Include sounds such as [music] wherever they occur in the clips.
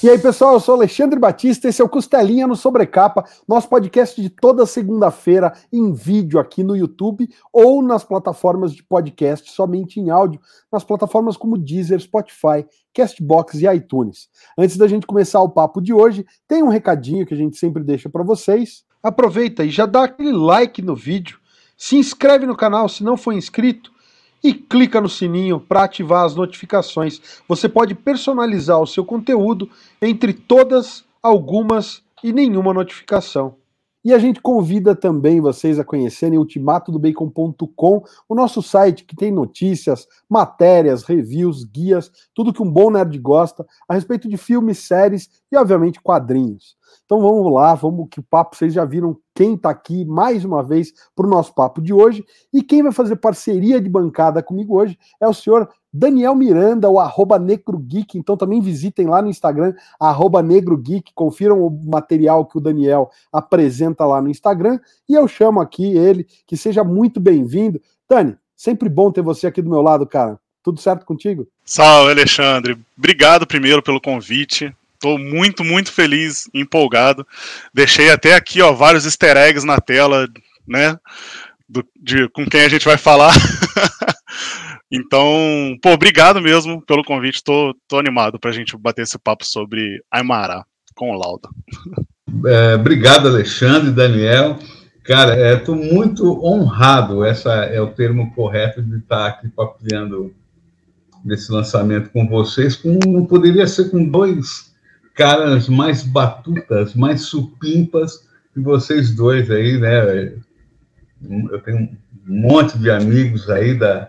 E aí, pessoal, eu sou Alexandre Batista, esse é o Costelinha no Sobrecapa, nosso podcast de toda segunda-feira em vídeo aqui no YouTube ou nas plataformas de podcast somente em áudio, nas plataformas como Deezer, Spotify, Castbox e iTunes. Antes da gente começar o papo de hoje, tem um recadinho que a gente sempre deixa para vocês. Aproveita e já dá aquele like no vídeo, se inscreve no canal se não for inscrito e clica no sininho para ativar as notificações. Você pode personalizar o seu conteúdo entre todas, algumas e nenhuma notificação. E a gente convida também vocês a conhecerem ultimatodobacon.com, o nosso site que tem notícias, matérias, reviews, guias, tudo que um bom nerd gosta a respeito de filmes, séries e, obviamente, quadrinhos. Então vamos lá, vamos que o papo, vocês já viram quem está aqui mais uma vez para o nosso papo de hoje. E quem vai fazer parceria de bancada comigo hoje é o senhor Daniel Miranda, o arroba Negro Geek. Então também visitem lá no Instagram, arroba Negro Geek, confiram o material que o Daniel apresenta lá no Instagram. E eu chamo aqui ele, que seja muito bem-vindo. Dani, sempre bom ter você aqui do meu lado, cara. Tudo certo contigo? Salve, Alexandre. Obrigado primeiro pelo convite. Tô muito, muito feliz, empolgado. Deixei até aqui, ó, vários easter eggs na tela, né? Do, de, com quem a gente vai falar. [laughs] então, pô, obrigado mesmo pelo convite. Tô, tô animado pra gente bater esse papo sobre Aymara com o Lauda. É, obrigado, Alexandre, Daniel. Cara, estou é, muito honrado, essa é o termo correto de estar aqui papiando nesse lançamento com vocês. Com, não poderia ser com dois caras mais batutas, mais supimpas que vocês dois aí, né? Eu tenho um monte de amigos aí da,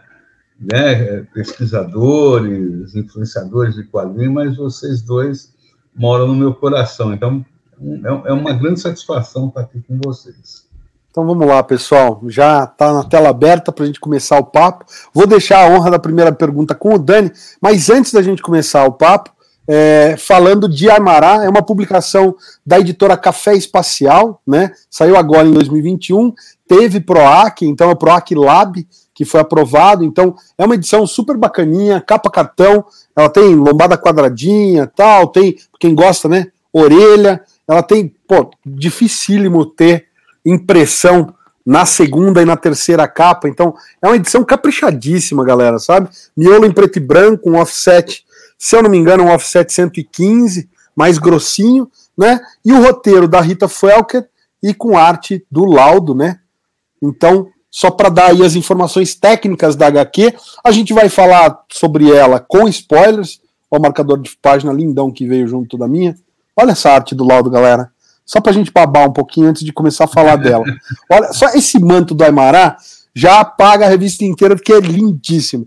né, pesquisadores, influenciadores de quadrinhos, mas vocês dois moram no meu coração. Então, é, é uma grande satisfação estar aqui com vocês. Então vamos lá, pessoal. Já está na tela aberta para a gente começar o papo. Vou deixar a honra da primeira pergunta com o Dani, mas antes da gente começar o papo, é, falando de Amará, é uma publicação da editora Café Espacial, né? Saiu agora em 2021, teve PROAC, então é PROAC Lab, que foi aprovado, então é uma edição super bacaninha, capa cartão, ela tem lombada quadradinha, tal, tem, quem gosta, né, orelha, ela tem, pô, dificílimo ter impressão na segunda e na terceira capa, então é uma edição caprichadíssima, galera, sabe? Miolo em preto e branco, um offset se eu não me engano, um offset 115, mais grossinho, né? E o roteiro da Rita Felker e com arte do Laudo, né? Então, só para dar aí as informações técnicas da HQ, a gente vai falar sobre ela com spoilers. Olha o marcador de página lindão que veio junto da minha. Olha essa arte do Laudo, galera. Só para a gente babar um pouquinho antes de começar a falar dela. [laughs] Olha, só esse manto do Aimará já apaga a revista inteira porque é lindíssimo.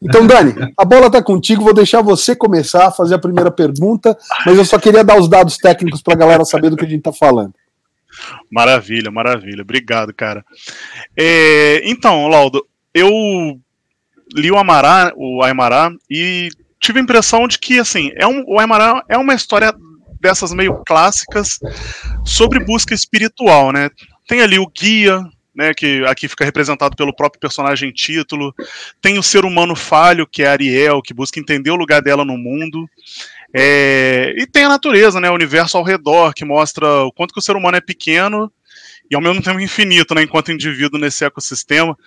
Então, Dani, a bola está contigo. Vou deixar você começar a fazer a primeira pergunta, mas eu só queria dar os dados técnicos para a galera saber do que a gente está falando. Maravilha, maravilha. Obrigado, cara. É, então, Laudo, eu li o Amará, o Aymará, e tive a impressão de que, assim, é um, o Aymará é uma história dessas meio clássicas sobre busca espiritual, né? Tem ali o guia, né, que aqui fica representado pelo próprio personagem título. Tem o ser humano falho, que é Ariel, que busca entender o lugar dela no mundo. É, e tem a natureza, né, o universo ao redor, que mostra o quanto que o ser humano é pequeno e ao mesmo tempo infinito, né, enquanto indivíduo nesse ecossistema.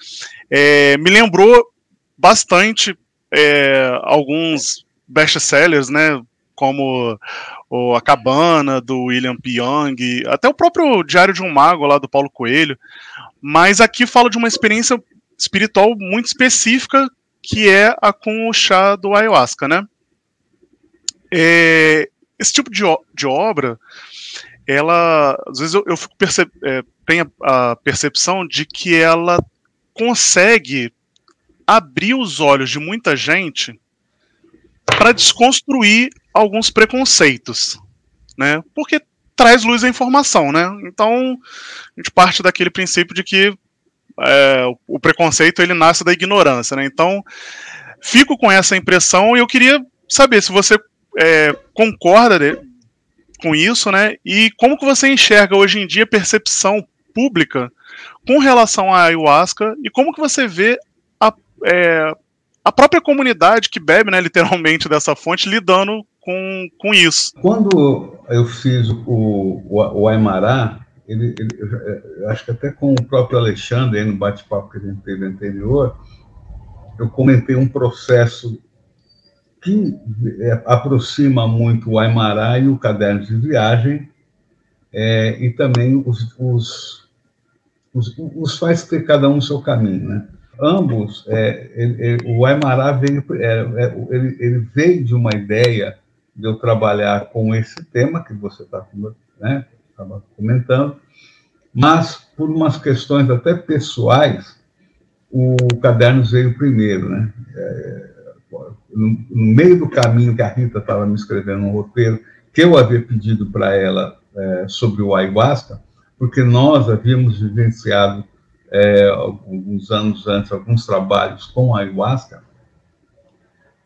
É, me lembrou bastante é, alguns best-sellers, né, como o A Cabana, do William P. Young, até o próprio Diário de um Mago, lá do Paulo Coelho, mas aqui falo de uma experiência espiritual muito específica, que é a com o chá do ayahuasca, né? É, esse tipo de, de, obra, ela, às vezes eu, eu perce, é, tenho a, a percepção de que ela consegue abrir os olhos de muita gente para desconstruir alguns preconceitos, né? Porque traz luz à informação, né? Então, a gente parte daquele princípio de que é, o preconceito ele nasce da ignorância, né? Então, fico com essa impressão e eu queria saber se você é, concorda de, com isso, né? E como que você enxerga hoje em dia a percepção pública com relação à ayahuasca e como que você vê a, é, a própria comunidade que bebe, né, literalmente dessa fonte lidando com, com isso. Quando eu fiz o, o, o Aimará, ele, ele, eu acho que até com o próprio Alexandre, aí no bate-papo que a gente teve anterior, eu comentei um processo que é, aproxima muito o Aimará e o caderno de viagem, é, e também os, os, os, os, faz ter cada um o seu caminho. Né? Ambos, é, ele, ele, o Aimará veio, é, é, ele, ele, veio de uma ideia de eu trabalhar com esse tema que você está né, comentando, mas por umas questões até pessoais, o caderno veio primeiro, né? É, no, no, meio do caminho que a Rita estava me escrevendo um roteiro que eu havia pedido para ela é, sobre o ayahuasca, porque nós havíamos vivenciado é, alguns anos antes alguns trabalhos com ayahuasca,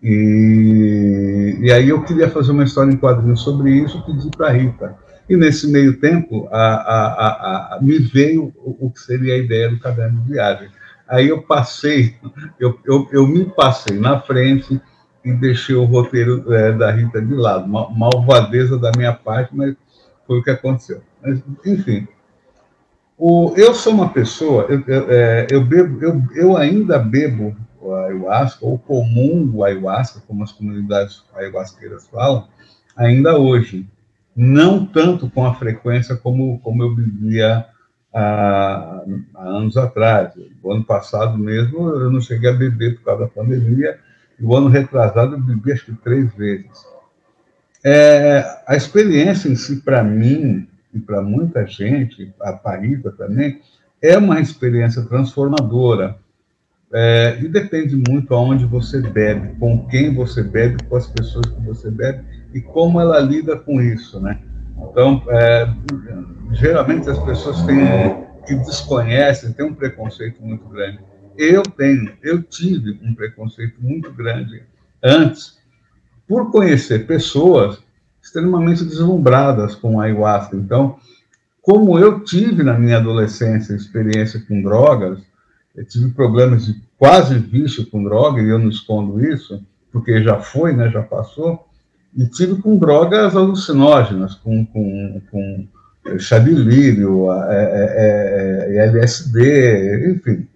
e, e aí eu queria fazer uma história em quadrinhos sobre isso, pedi para a Rita. E nesse meio tempo, a, a, a, me veio o, o que seria a ideia do caderno de viagem. Aí eu passei, [laughs] eu, eu, eu me passei na frente e deixei o roteiro é, da Rita de lado. Uma malvadeza da minha parte, mas foi o que aconteceu. Mas, enfim, o, eu sou uma pessoa, eu, eu, é, eu, bebo, eu, eu ainda bebo ayahuasca, ou comum o ayahuasca, como as comunidades ayahuasqueiras falam, ainda hoje. Não tanto com a frequência como, como eu bebia há, há, anos atrás. O ano passado mesmo eu não cheguei a beber por causa da pandemia, e o ano retrasado eu bebi acho que três vezes. É, a experiência em si, para mim, e para muita gente, a Parita também, é uma experiência transformadora. É, e depende muito aonde você bebe, com quem você bebe, com as pessoas que você bebe e como ela lida com isso, né? Então, é, geralmente as pessoas têm, que desconhecem têm um preconceito muito grande. Eu tenho, eu tive um preconceito muito grande antes, por conhecer pessoas extremamente deslumbradas com a ayahuasca. Então, como eu tive na minha adolescência experiência com drogas, eu tive problemas de quase vício com droga, e eu não escondo isso, porque já foi, né, já passou, e tive com drogas alucinógenas, com, com, com chá de lírio, é, é, é, LSD, enfim.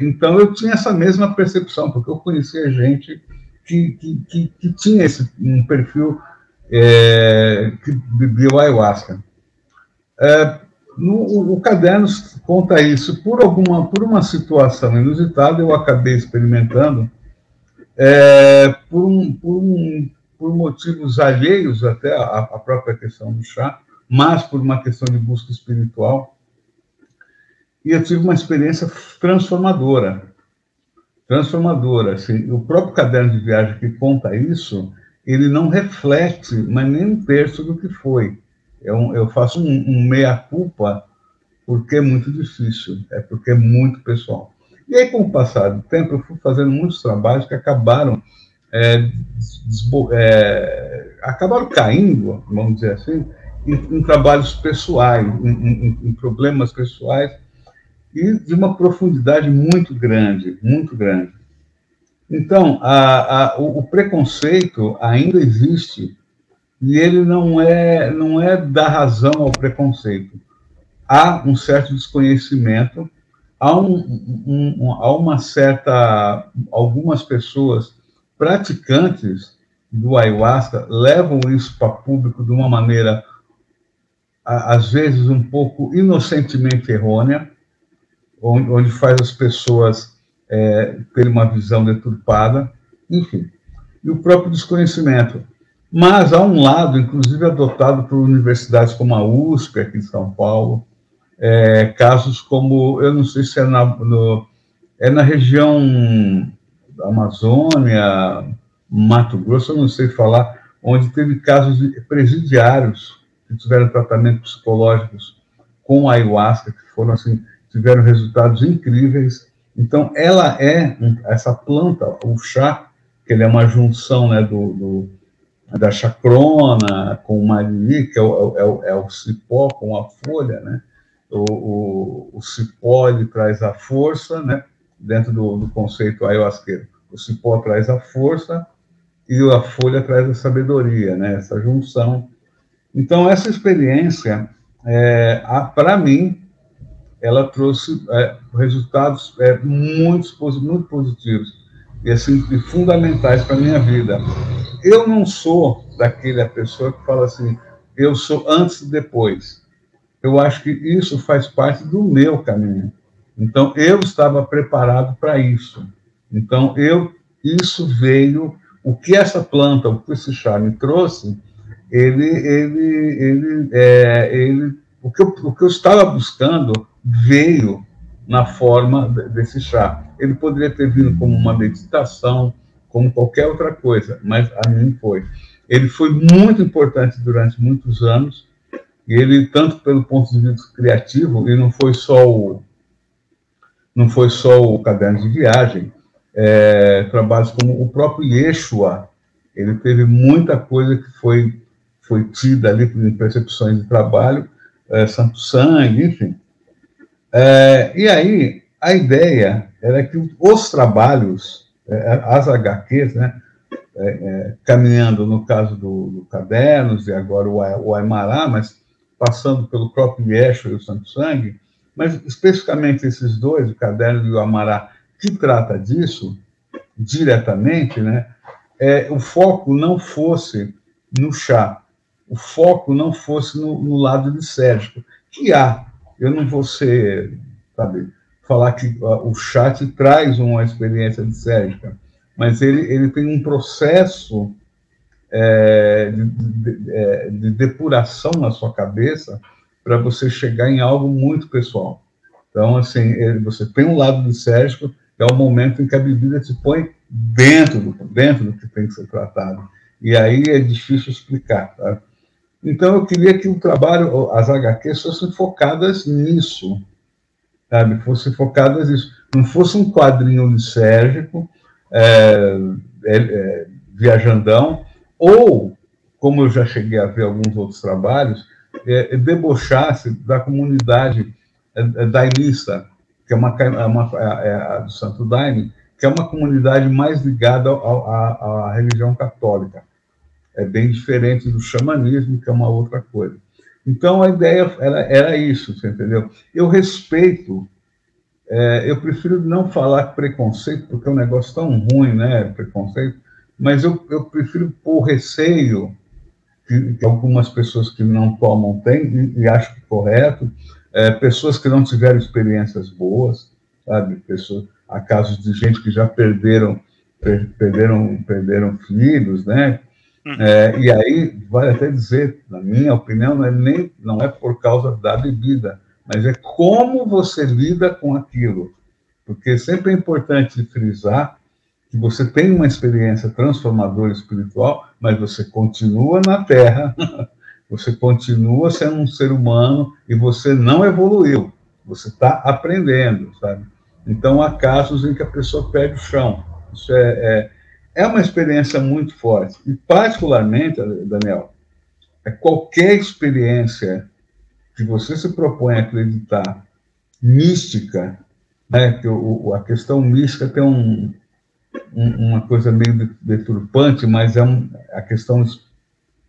Então eu tinha essa mesma percepção, porque eu conhecia gente que, que, que, que tinha esse, um perfil que bebia o ayahuasca. É, no, o caderno conta isso. Por alguma, por uma situação inusitada, eu acabei experimentando é, por, um, por, um, por, motivos alheios até à própria questão do chá, mas por uma questão de busca espiritual. E eu tive uma experiência transformadora. Transformadora. Assim, o próprio caderno de viagem que conta isso, ele não reflete, mas nem um terço do que foi eu, eu faço um, um meia-culpa porque é muito difícil, é porque é muito pessoal. E aí, com o passar do tempo, eu fui fazendo muitos trabalhos que acabaram é, é, acabaram caindo, vamos dizer assim, em, em trabalhos pessoais, em, em, em, problemas pessoais, e de uma profundidade muito grande, muito grande. Então, a, a, o, o, preconceito ainda existe e ele não é não é dar razão ao preconceito. Há um certo desconhecimento, há, um, um, há uma certa algumas pessoas praticantes do ayahuasca levam isso para público de uma maneira às vezes um pouco inocentemente errônea, onde, onde faz as pessoas é, terem uma visão deturpada, enfim. E o próprio desconhecimento. Mas há um lado, inclusive adotado por universidades como a USP, aqui em São Paulo, é, casos como, eu não sei se é na, no, é na região da Amazônia, Mato Grosso, eu não sei falar, onde teve casos de presidiários que tiveram tratamentos psicológicos com ayahuasca, que foram assim, tiveram resultados incríveis. Então, ela é, essa planta, o chá, que ele é uma junção né, do, do da chacrona com o marili, que é o, é, o, é o, cipó com a folha, né? O, o, cipó traz a força, né? Dentro do, do conceito ayahuasqueiro. O cipó traz a força e a folha traz a sabedoria, né? Essa junção. Então, essa experiência, é, para mim, ela trouxe é, resultados é, muito, muito positivos e assim fundamentais para minha vida. Eu não sou daquela pessoa que fala assim, eu sou antes e depois. Eu acho que isso faz parte do meu caminho. Então eu estava preparado para isso. Então eu isso veio o que essa planta, o que esse chá me trouxe, ele ele ele é, ele o que eu, o que eu estava buscando veio na forma desse chá. Ele poderia ter vindo como uma meditação, como qualquer outra coisa, mas a mim foi. Ele foi muito importante durante muitos anos, e ele, tanto pelo ponto de vista criativo, e não foi só o, não foi só o caderno de viagem, é, trabalhos como o próprio Yeshua, ele teve muita coisa que foi, foi tida ali em percepções de trabalho, é, Santo Sangue, enfim. É, e aí, a ideia era que os trabalhos, é, as HQs, né, é, é, caminhando no caso do, do, Cadernos e agora o, o Aimará, mas passando pelo próprio Yeshua e o Santo Sangue, mas especificamente esses dois, o Caderno e o Amará, que trata disso diretamente, né, é, o foco não fosse no chá, o foco não fosse no, no lado lisérgico, que há. Eu não vou ser, sabe, falar que o chat traz uma experiência lisérgica, mas ele, ele tem um processo é, de, de, é, de, depuração na sua cabeça para você chegar em algo muito pessoal. Então, assim, ele, você tem um lado lisérgico, que é o momento em que a bebida te põe dentro do, dentro do que tem que ser tratado. E aí é difícil explicar. Tá? Então, eu queria que o trabalho, as HQs, fossem focadas nisso, sabe? Fossem focadas nisso. Não fosse um quadrinho lisérgico, é, é, é, viajandão, ou, como eu já cheguei a ver alguns outros trabalhos, é, debochasse da comunidade é, é, daimista, que é uma, é uma é a do Santo Daime, que é uma comunidade mais ligada à religião católica é bem diferente do xamanismo, que é uma outra coisa. Então, a ideia era, era isso, você entendeu? Eu respeito, é, eu prefiro não falar preconceito, porque é um negócio tão ruim, né, preconceito, mas eu, eu prefiro pôr receio, que, que algumas pessoas que não tomam têm, e, e acho que correto, é, pessoas que não tiveram experiências boas, sabe, pessoas, há casos de gente que já perderam, perderam, perderam filhos, né. É, e aí, vale até dizer, na minha opinião, não é, nem, não é por causa da bebida, mas é como você lida com aquilo. Porque sempre é importante frisar que você tem uma experiência transformadora espiritual, mas você continua na Terra, [laughs] você continua sendo um ser humano e você não evoluiu, você está aprendendo, sabe? Então, há casos em que a pessoa perde o chão. Isso é, é é uma experiência muito forte. E, particularmente, Daniel, é qualquer experiência que você se propõe a acreditar mística, né, que o, a questão mística tem um, um, uma coisa meio deturpante, mas é um, a questão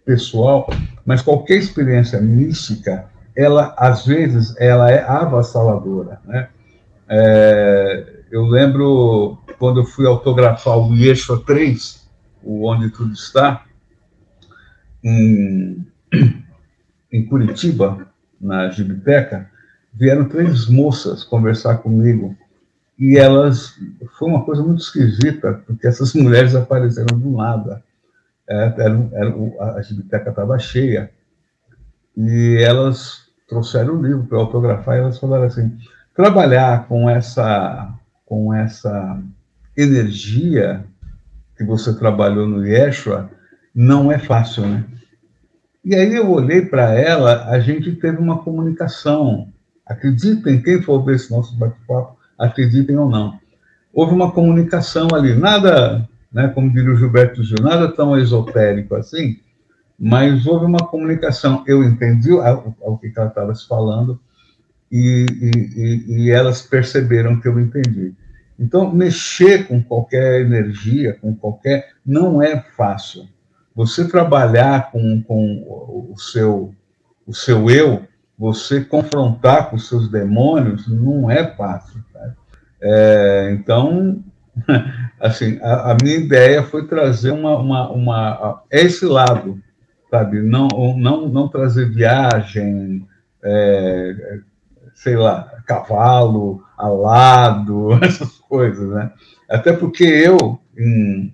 pessoal, mas qualquer experiência mística, ela, às vezes, ela é avassaladora, né? É, eu lembro quando eu fui autografar o Yeshua 3, o Onde Tudo Está, em, em Curitiba, na Gibiteca, vieram três moças conversar comigo. E elas foi uma coisa muito esquisita porque essas [laughs] mulheres apareceram do nada. É, era, era, a biblioteca estava cheia. E elas trouxeram o livro para autografar e elas falaram assim trabalhar com essa com essa energia que você trabalhou no Yeshua, não é fácil, né? E aí eu olhei para ela, a gente teve uma comunicação. Acreditem, quem for ver esse nosso bate-papo, acreditem ou não. Houve uma comunicação ali, nada, né, como diria o Gilberto Gil, nada tão esotérico assim, mas houve uma comunicação. Eu entendi o, o que ela estava se falando e, e, e, elas perceberam que eu entendi. Então, mexer com qualquer energia, com qualquer. não é fácil. Você trabalhar com, com o, seu, o seu eu, você confrontar com os seus demônios, não é fácil. Tá? É, então, [laughs] assim, a, a, minha ideia foi trazer uma, uma, uma, esse lado, sabe? Não, não, não trazer viagem, é, sei lá, cavalo, alado, [laughs] essas coisas, né? Até porque eu, em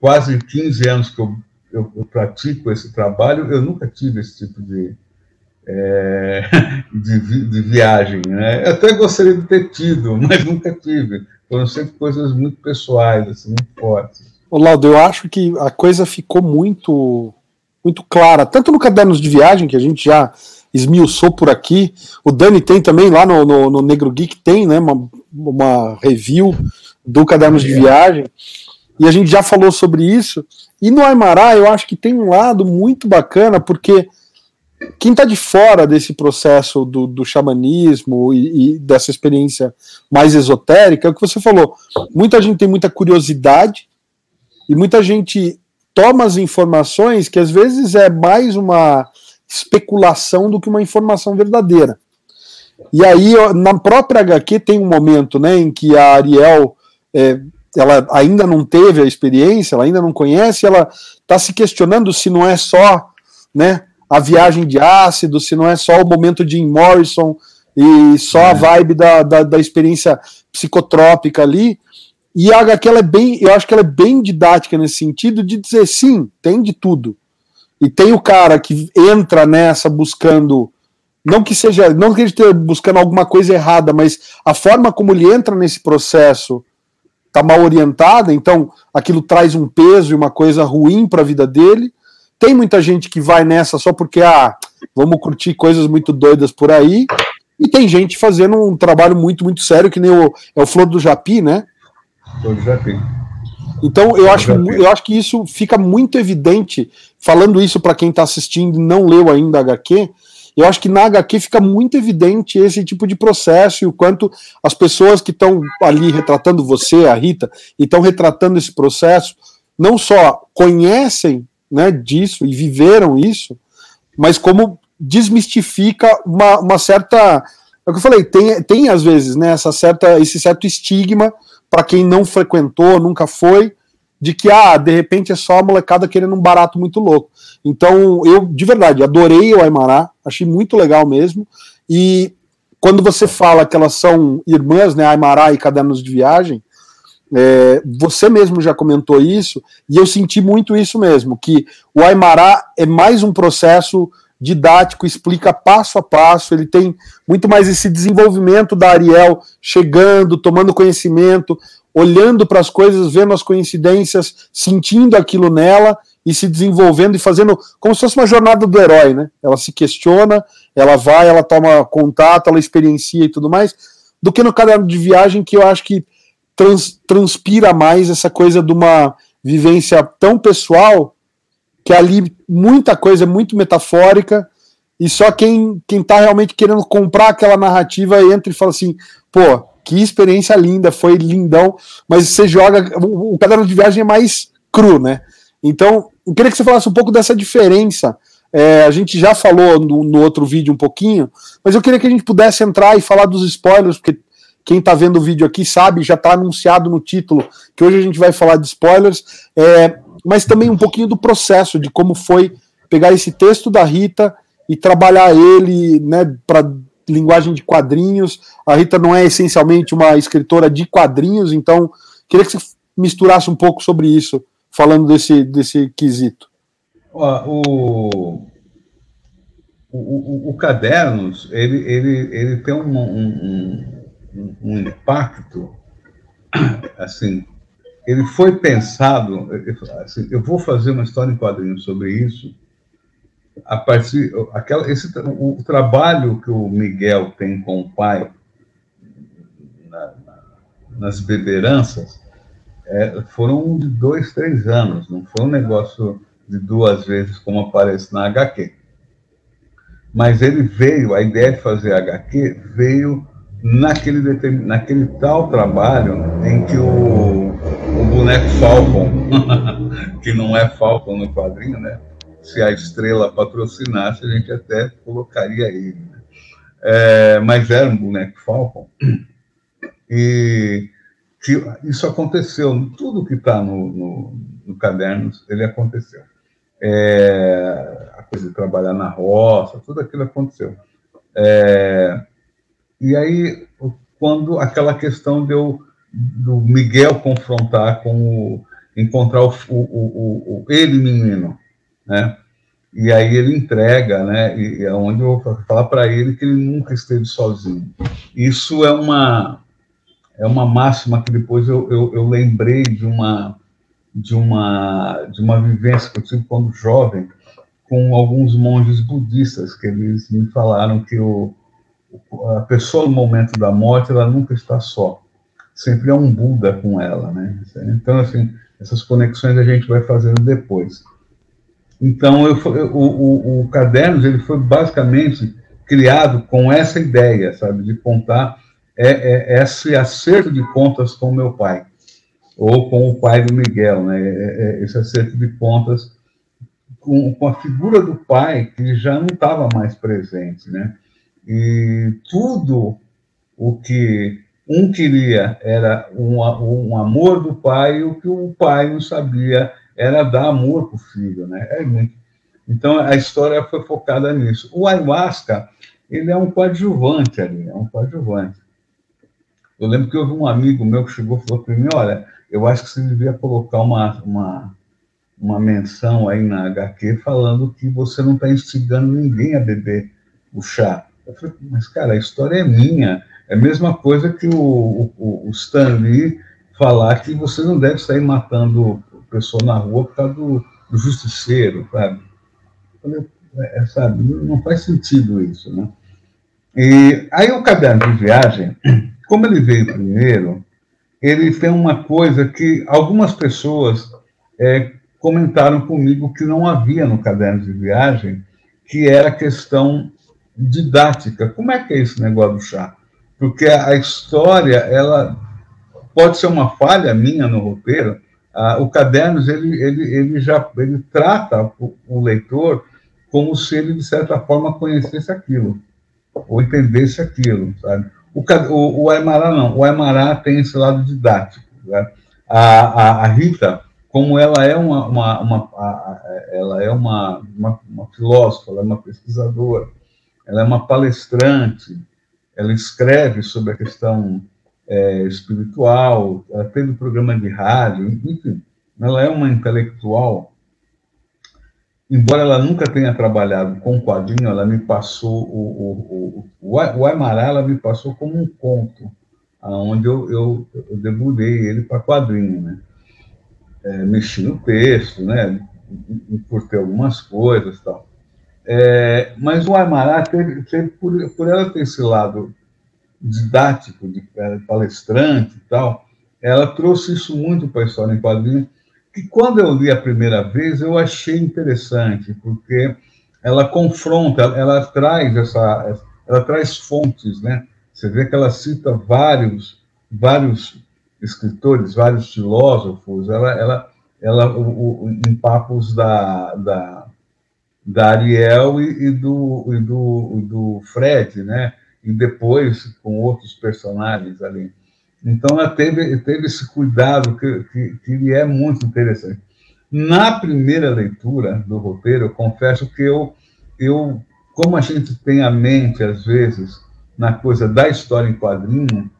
quase 15 anos que eu, eu, eu pratico esse trabalho, eu nunca tive esse tipo de, é, [laughs] de, de, viagem, né? Eu até gostaria de ter tido, [laughs] mas nunca tive. Foram sempre coisas muito pessoais, assim, muito fortes. Ô, Laudo, eu acho que a coisa ficou muito, muito clara, tanto no Cadernos de Viagem, que a gente já esmiuçou por aqui. O Dani tem também lá no, no, no Negro Geek, tem né, uma, uma review do Cadernos de Viagem, e a gente já falou sobre isso. E no Aimará eu acho que tem um lado muito bacana, porque quem está de fora desse processo do, do xamanismo e, e, dessa experiência mais esotérica, é o que você falou. Muita gente tem muita curiosidade e muita gente toma as informações que às vezes é mais uma especulação do que uma informação verdadeira. E aí, na própria HQ, tem um momento né, em que a Ariel é, ela ainda não teve a experiência, ela ainda não conhece, ela está se questionando se não é só né, a viagem de ácido, se não é só o momento de Jim Morrison e só a é. vibe da, da, da experiência psicotrópica ali. E a HQ ela é bem, eu acho que ela é bem didática nesse sentido de dizer sim, tem de tudo. E tem o cara que entra nessa buscando não que seja, não que ele esteja buscando alguma coisa errada, mas a forma como ele entra nesse processo está mal orientada, então aquilo traz um peso e uma coisa ruim para a vida dele. Tem muita gente que vai nessa só porque ah, vamos curtir coisas muito doidas por aí. E tem gente fazendo um trabalho muito, muito sério, que nem o, é o Flor do Japi, né? Flor do Japi. Então eu acho, eu acho que isso fica muito evidente, falando isso para quem está assistindo e não leu ainda a HQ, eu acho que na HQ fica muito evidente esse tipo de processo e o quanto as pessoas que estão ali retratando você, a Rita, e estão retratando esse processo, não só conhecem né, disso e viveram isso, mas como desmistifica uma, uma certa. É o que eu falei, tem, tem às vezes né, essa certa, esse certo estigma para quem não frequentou, nunca foi, de que, ah, de repente é só a molecada querendo um barato muito louco. Então, eu, de verdade, adorei o Aymará, achei muito legal mesmo. E quando você fala que elas são irmãs, né, Aymará e Cadernos de Viagem, é, você mesmo já comentou isso, e eu senti muito isso mesmo, que o Aymará é mais um processo didático, explica passo a passo, ele tem muito mais esse desenvolvimento da Ariel chegando, tomando conhecimento, olhando para as coisas, vendo as coincidências, sentindo aquilo nela e se desenvolvendo e fazendo como se fosse uma jornada do herói, né? Ela se questiona, ela vai, ela toma contato, ela experiencia e tudo mais, do que no caderno de viagem que eu acho que trans, transpira mais essa coisa de uma vivência tão pessoal que ali muita coisa é muito metafórica e só quem quem está realmente querendo comprar aquela narrativa entra e fala assim, pô, que experiência linda, foi lindão, mas você joga, o, o caderno de viagem é mais cru, né? Então, eu queria que você falasse um pouco dessa diferença. É, a gente já falou no, no, outro vídeo um pouquinho, mas eu queria que a gente pudesse entrar e falar dos spoilers, porque quem está vendo o vídeo aqui sabe, já está anunciado no título que hoje a gente vai falar de spoilers. É, mas também um pouquinho do processo, de como foi pegar esse texto da Rita e trabalhar ele né, para linguagem de quadrinhos. A Rita não é essencialmente uma escritora de quadrinhos, então queria que você misturasse um pouco sobre isso, falando desse, desse quesito. O, o, o, Cadernos, ele, ele, ele tem um, um, um, um impacto, assim, ele foi pensado. Assim, eu vou fazer uma história em quadrinhos sobre isso. A partir aquela esse o, trabalho que o Miguel tem com o pai na, na, nas beberanças é, foram de dois, três anos. Não foi um negócio de duas vezes como aparece na HQ. Mas ele veio, a ideia de fazer HQ veio naquele, naquele tal trabalho em que o boneco Falcon, [laughs] que não é Falcon no quadrinho, né? Se a estrela patrocinasse, a gente até colocaria ele. Né? É, mas era um boneco Falcon. E que isso aconteceu, tudo que está no, no, no caderno, ele aconteceu. É, a coisa de trabalhar na roça, tudo aquilo aconteceu. É, e aí, quando aquela questão deu do Miguel confrontar com o encontrar o, o, o, ele menino, né? E aí ele entrega, né? E é onde eu vou falar para ele que ele nunca esteve sozinho. Isso é uma é uma máxima que depois eu, eu, eu lembrei de uma de uma de uma vivência que eu tive quando jovem com alguns monges budistas que eles me falaram que o, a pessoa no momento da morte ela nunca está só sempre é um Buda com ela né então assim essas conexões a gente vai fazendo depois então eu, o, o, o cadernos ele foi basicamente criado com essa ideia sabe de contar é, é esse acerto de contas com meu pai ou com o pai do Miguel, né? É, é, esse acerto de contas com, com a figura do pai que já não estava mais presente, né? E tudo o que um queria era um, um amor do pai, e o que o pai não sabia era dar amor para o filho, né? É muito. Então a história foi focada nisso. O ayahuasca ele é um coadjuvante ali, é um coadjuvante. Eu lembro que houve um amigo meu que chegou e falou para mim, olha, eu acho que você devia colocar uma, uma, uma menção aí na HQ falando que você não está instigando ninguém a beber o chá. Eu falei, mas cara, a história é minha. É a mesma coisa que o, o, o Stan Lee falar que você não deve sair matando pessoa na rua por causa do, do justiceiro, sabe? Falei, é, sabe? Não faz sentido isso, né? E aí o caderno de viagem, [clears throat] como ele veio primeiro, ele tem uma coisa que algumas pessoas é, comentaram comigo que não havia no caderno de viagem, que era a questão didática. Como é que é esse negócio do chá? Porque a história, ela pode ser uma falha minha no roteiro. Ah, o cadernos ele, ele, ele já ele trata o, o leitor como se ele de certa forma conhecesse aquilo ou entendesse aquilo, sabe? O, o, o Aymara não, o Aymara tem esse lado didático. Né? A, a, a, Rita, como ela é uma, uma, uma ela é uma, uma, uma, filósofa, ela é uma pesquisadora, ela é uma palestrante, ela escreve sobre a questão é, espiritual, ela teve um programa de rádio, enfim, ela é uma intelectual embora ela nunca tenha trabalhado com quadrinho, ela me passou o, o, o, o Aymara, ela me passou como um conto, onde eu, eu, eu debulhei ele para quadrinho, né? É, mexi no texto, né? Encurtei algumas coisas tal. É, mas o Aymara, teve, teve por, por ela ter esse lado didático, de palestrante e tal, ela trouxe isso muito para a história em quadrinhos, que quando eu li a primeira vez eu achei interessante, porque ela confronta, ela traz essa, ela traz fontes, né? Você vê que ela cita vários, vários escritores, vários filósofos, ela, ela, ela o, o, em papos da, da, da Ariel e, e, do, e do, do Fred, né? E depois com outros personagens ali. Então, ela teve, teve esse cuidado que, que, que é muito interessante. Na primeira leitura do roteiro, eu confesso que eu, eu, como a gente tem a mente, às vezes, na coisa da história em quadrinho,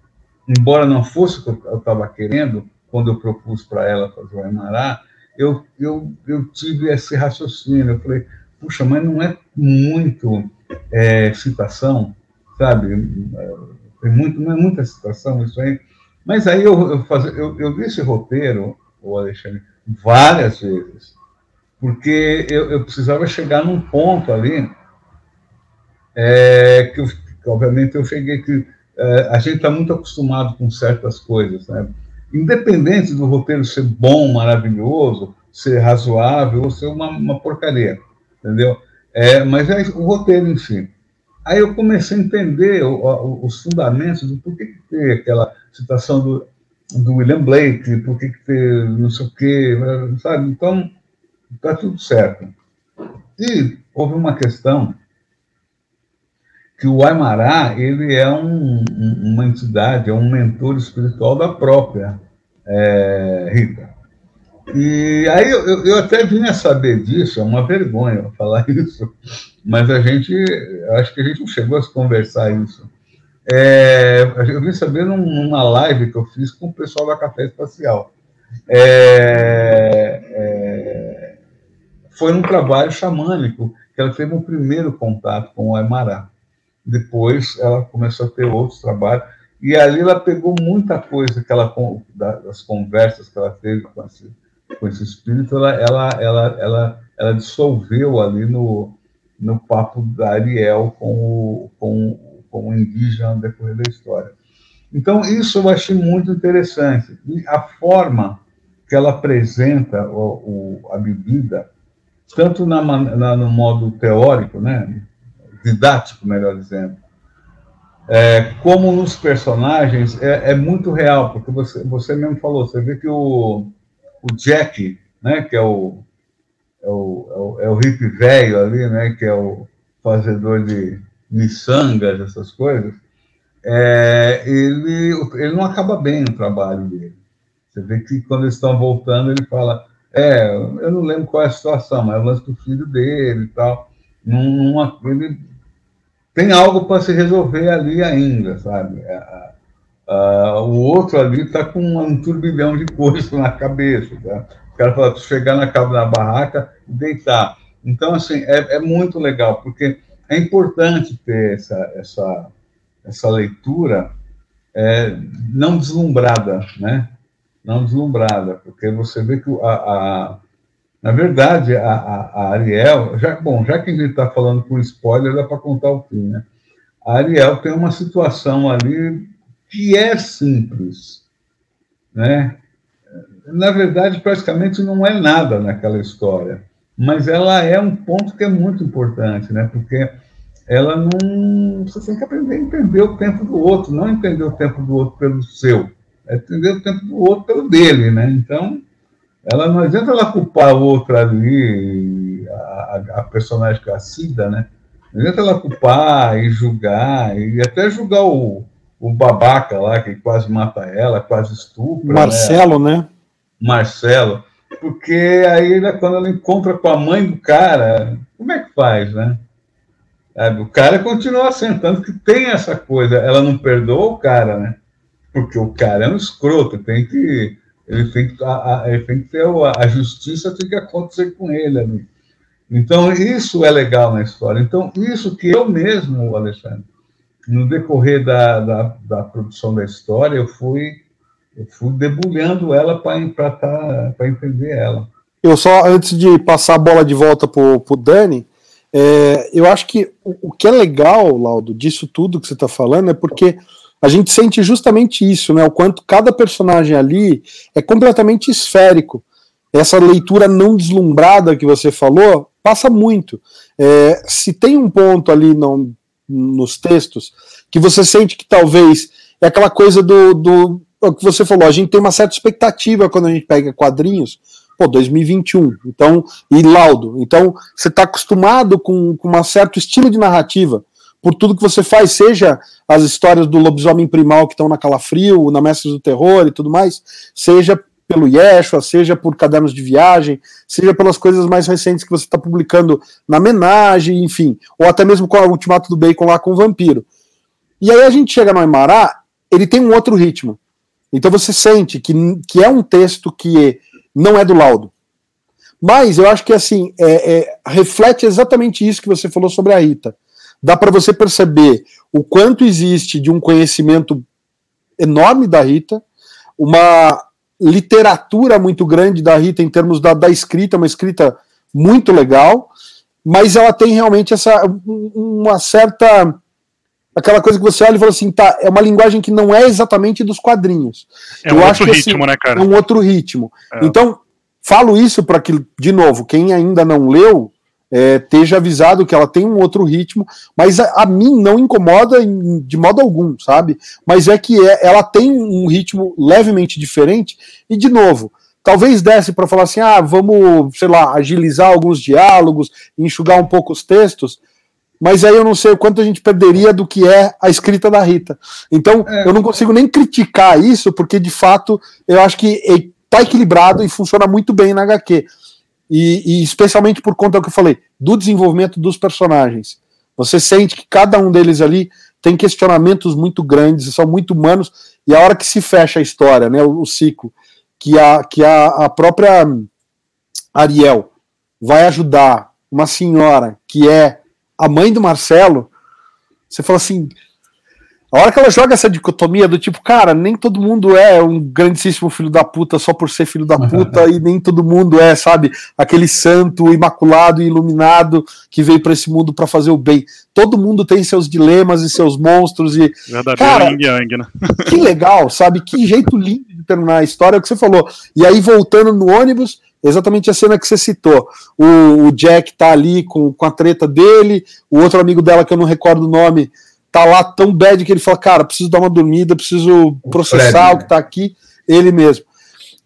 embora não fosse o que eu estava querendo, quando eu propus para ela fazer o Amará, eu, eu, eu tive esse raciocínio. Eu falei, puxa, mas não é muito é, citação, sabe? É muito, não é muita citação isso aí. Mas aí eu, eu, faz, eu, eu vi esse roteiro, o Alexandre, várias vezes, porque eu, eu precisava chegar num ponto ali é, que, eu, que, obviamente, eu cheguei que é, a gente está muito acostumado com certas coisas, né? Independente do roteiro ser bom, maravilhoso, ser razoável ou ser uma, uma porcaria, entendeu? É, mas é o roteiro em si. Aí eu comecei a entender o, o, os fundamentos do porquê que tem aquela citação do, do William Blake, por que, que tem não sei o quê, sabe? Então, está tudo certo. E houve uma questão que o Aimará, ele é um, uma entidade, é um mentor espiritual da própria é, Rita. E aí eu, eu até vim a saber disso, é uma vergonha falar [laughs] isso, mas a gente, acho que a gente não chegou a conversar isso. É, eu vim saber numa live que eu fiz com o pessoal da Café Espacial. É, é, foi um trabalho xamânico que ela teve um primeiro contato com o Aimará. Depois ela começou a ter outros trabalhos e ali ela pegou muita coisa que ela das conversas que ela teve com esse, com esse espírito, ela, ela, ela, ela, ela dissolveu ali no, no papo da Ariel com o, com, com o indígena no decorrer da história. Então, isso eu achei muito interessante. E a forma que ela apresenta o, o a bebida, tanto na, na, no modo teórico, né, didático, melhor dizendo, é, como nos personagens, é, é, muito real, porque você, você mesmo falou, você vê que o, o Jack, né, que é o, é o, é o, é o hippie velho ali, né, que é o fazedor de miçangas, essas coisas, é, ele, ele não acaba bem o trabalho dele. Você vê que quando eles estão voltando, ele fala, é, eu não lembro qual é a situação, mas é o lance do filho dele e tal. Não, ele tem algo para se resolver ali ainda, sabe? É, o outro ali está com um turbilhão de coisas na cabeça. Tá? O cara fala, chegar na, na barraca e deitar. Então, assim, é, é, muito legal, porque é importante ter essa, essa, essa leitura é, não deslumbrada, né? Não deslumbrada, porque você vê que a, a na verdade, a, a, Ariel, já, bom, já que a gente está falando com spoiler, dá para contar o fim, né? A Ariel tem uma situação ali que é simples, né? Na verdade, praticamente não é nada naquela história, mas ela é um ponto que é muito importante, né? Porque ela não. Você tem que aprender a entender o tempo do outro, não entender o tempo do outro pelo seu, é entender o tempo do outro pelo dele, né? Então, ela não adianta ela culpar outra ali, a, a personagem que é a Cida, né? Não adianta ela culpar e julgar, e até julgar o, o babaca lá, que quase mata ela, quase estupra. Né? Marcelo, né? né? Marcelo. Porque aí, quando ela encontra com a mãe do cara, como é que faz, né? O cara continua sentando que tem essa coisa. Ela não perdoa o cara, né? Porque o cara é um escroto, tem que ele tem que, a, a, ele tem que ter a, a, justiça tem que acontecer com ele ali. Então, isso é legal na história. Então, isso que eu mesmo, Alexandre, no decorrer da, da, da produção da história, eu fui, eu fui debulhando ela para tá, entender ela. Eu só, antes de passar a bola de volta para o Dani, é, eu acho que o, o, que é legal, Laudo, disso tudo que você está falando, é porque a gente sente justamente isso, né? O quanto cada personagem ali é completamente esférico. Essa leitura não deslumbrada que você falou passa muito. É, se tem um ponto ali no, nos textos que você sente que talvez é aquela coisa do, do o que você falou, a gente tem uma certa expectativa quando a gente pega quadrinhos, pô, 2021, então, e laudo. Então, você está acostumado com, com um certo estilo de narrativa por tudo que você faz, seja as histórias do lobisomem primal que estão na Calafrio, na Mestres do Terror e tudo mais, seja pelo Yeshua, seja por cadernos de viagem, seja pelas coisas mais recentes que você está publicando na Menagem, enfim, ou até mesmo com o Ultimato do Bacon lá com o Vampiro. E aí a gente chega no Aimará, ele tem um outro ritmo. Então você sente que, que é um texto que não é do laudo. Mas eu acho que assim, é, é, reflete exatamente isso que você falou sobre a Rita dá para você perceber o quanto existe de um conhecimento enorme da Rita, uma literatura muito grande da Rita em termos da, da escrita, uma escrita muito legal, mas ela tem realmente essa uma certa aquela coisa que você olha e fala assim, tá, é uma linguagem que não é exatamente dos quadrinhos. É um Eu outro assim, ritmo, assim, né, cara? É um outro ritmo. É. Então, falo isso para que, de novo, quem ainda não leu, é, esteja avisado que ela tem um outro ritmo, mas a, a mim não incomoda em, de modo algum, sabe? Mas é que é, ela tem um ritmo levemente diferente, e de novo, talvez desse para falar assim: ah, vamos, sei lá, agilizar alguns diálogos, enxugar um pouco os textos, mas aí eu não sei o quanto a gente perderia do que é a escrita da Rita. Então, é. eu não consigo nem criticar isso, porque de fato eu acho que está equilibrado e funciona muito bem na HQ. E, e, especialmente por conta do que eu falei, do desenvolvimento dos personagens. Você sente que cada um deles ali tem questionamentos muito grandes, são muito humanos, e a hora que se fecha a história, né, o, o ciclo, que a, que a, a própria Ariel vai ajudar uma senhora que é a mãe do Marcelo, você fala assim, a hora que ela joga essa dicotomia do tipo, cara, nem todo mundo é um grandíssimo filho da puta só por ser filho da [laughs] puta, e nem todo mundo é, sabe, aquele santo imaculado e iluminado que veio para esse mundo para fazer o bem. Todo mundo tem seus dilemas e seus monstros e. Verdadeiro cara, yang, né? [laughs] que legal, sabe? Que jeito lindo de terminar a história, é o que você falou. E aí, voltando no ônibus, exatamente a cena que você citou. O, o Jack tá ali com, com a treta dele, o outro amigo dela, que eu não recordo o nome tá lá tão bad que ele fala, cara, preciso dar uma dormida, preciso processar Fred, o que tá aqui, ele mesmo.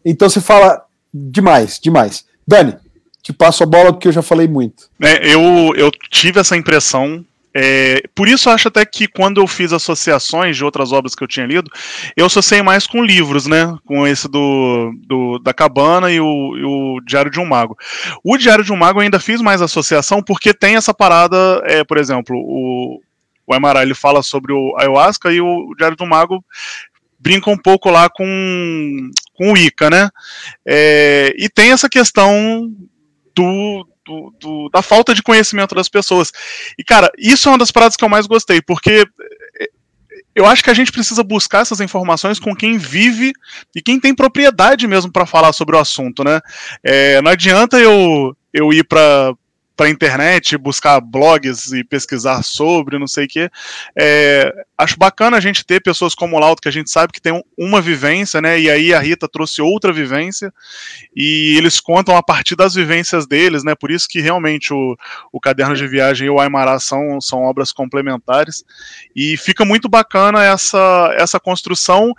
Então você fala demais, demais. Dani, te passo a bola porque eu já falei muito. É, eu, eu tive essa impressão. É, por isso acho até que quando eu fiz associações de outras obras que eu tinha lido, eu associei mais com livros, né? Com esse do, do da Cabana e o, e o, Diário de um Mago. O Diário de um Mago eu ainda fiz mais associação porque tem essa parada, é, por exemplo, o, o Aymara ele fala sobre o ayahuasca e o Diário do Mago brinca um pouco lá com, com o Ica, né? É, e tem essa questão do, do, do, da falta de conhecimento das pessoas. E, cara, isso é uma das paradas que eu mais gostei, porque é, eu acho que a gente precisa buscar essas informações com quem vive e quem tem propriedade mesmo para falar sobre o assunto, né? É, não adianta eu, eu ir para para a internet, buscar blogs e pesquisar sobre, não sei o quê. É, acho bacana a gente ter pessoas como o Lauto, que a gente sabe que tem uma vivência, né? E aí a Rita trouxe outra vivência, e eles contam a partir das vivências deles, né? Por isso que realmente o, o Caderno de Viagem e o Aymara são, são obras complementares. E fica muito bacana essa, essa construção.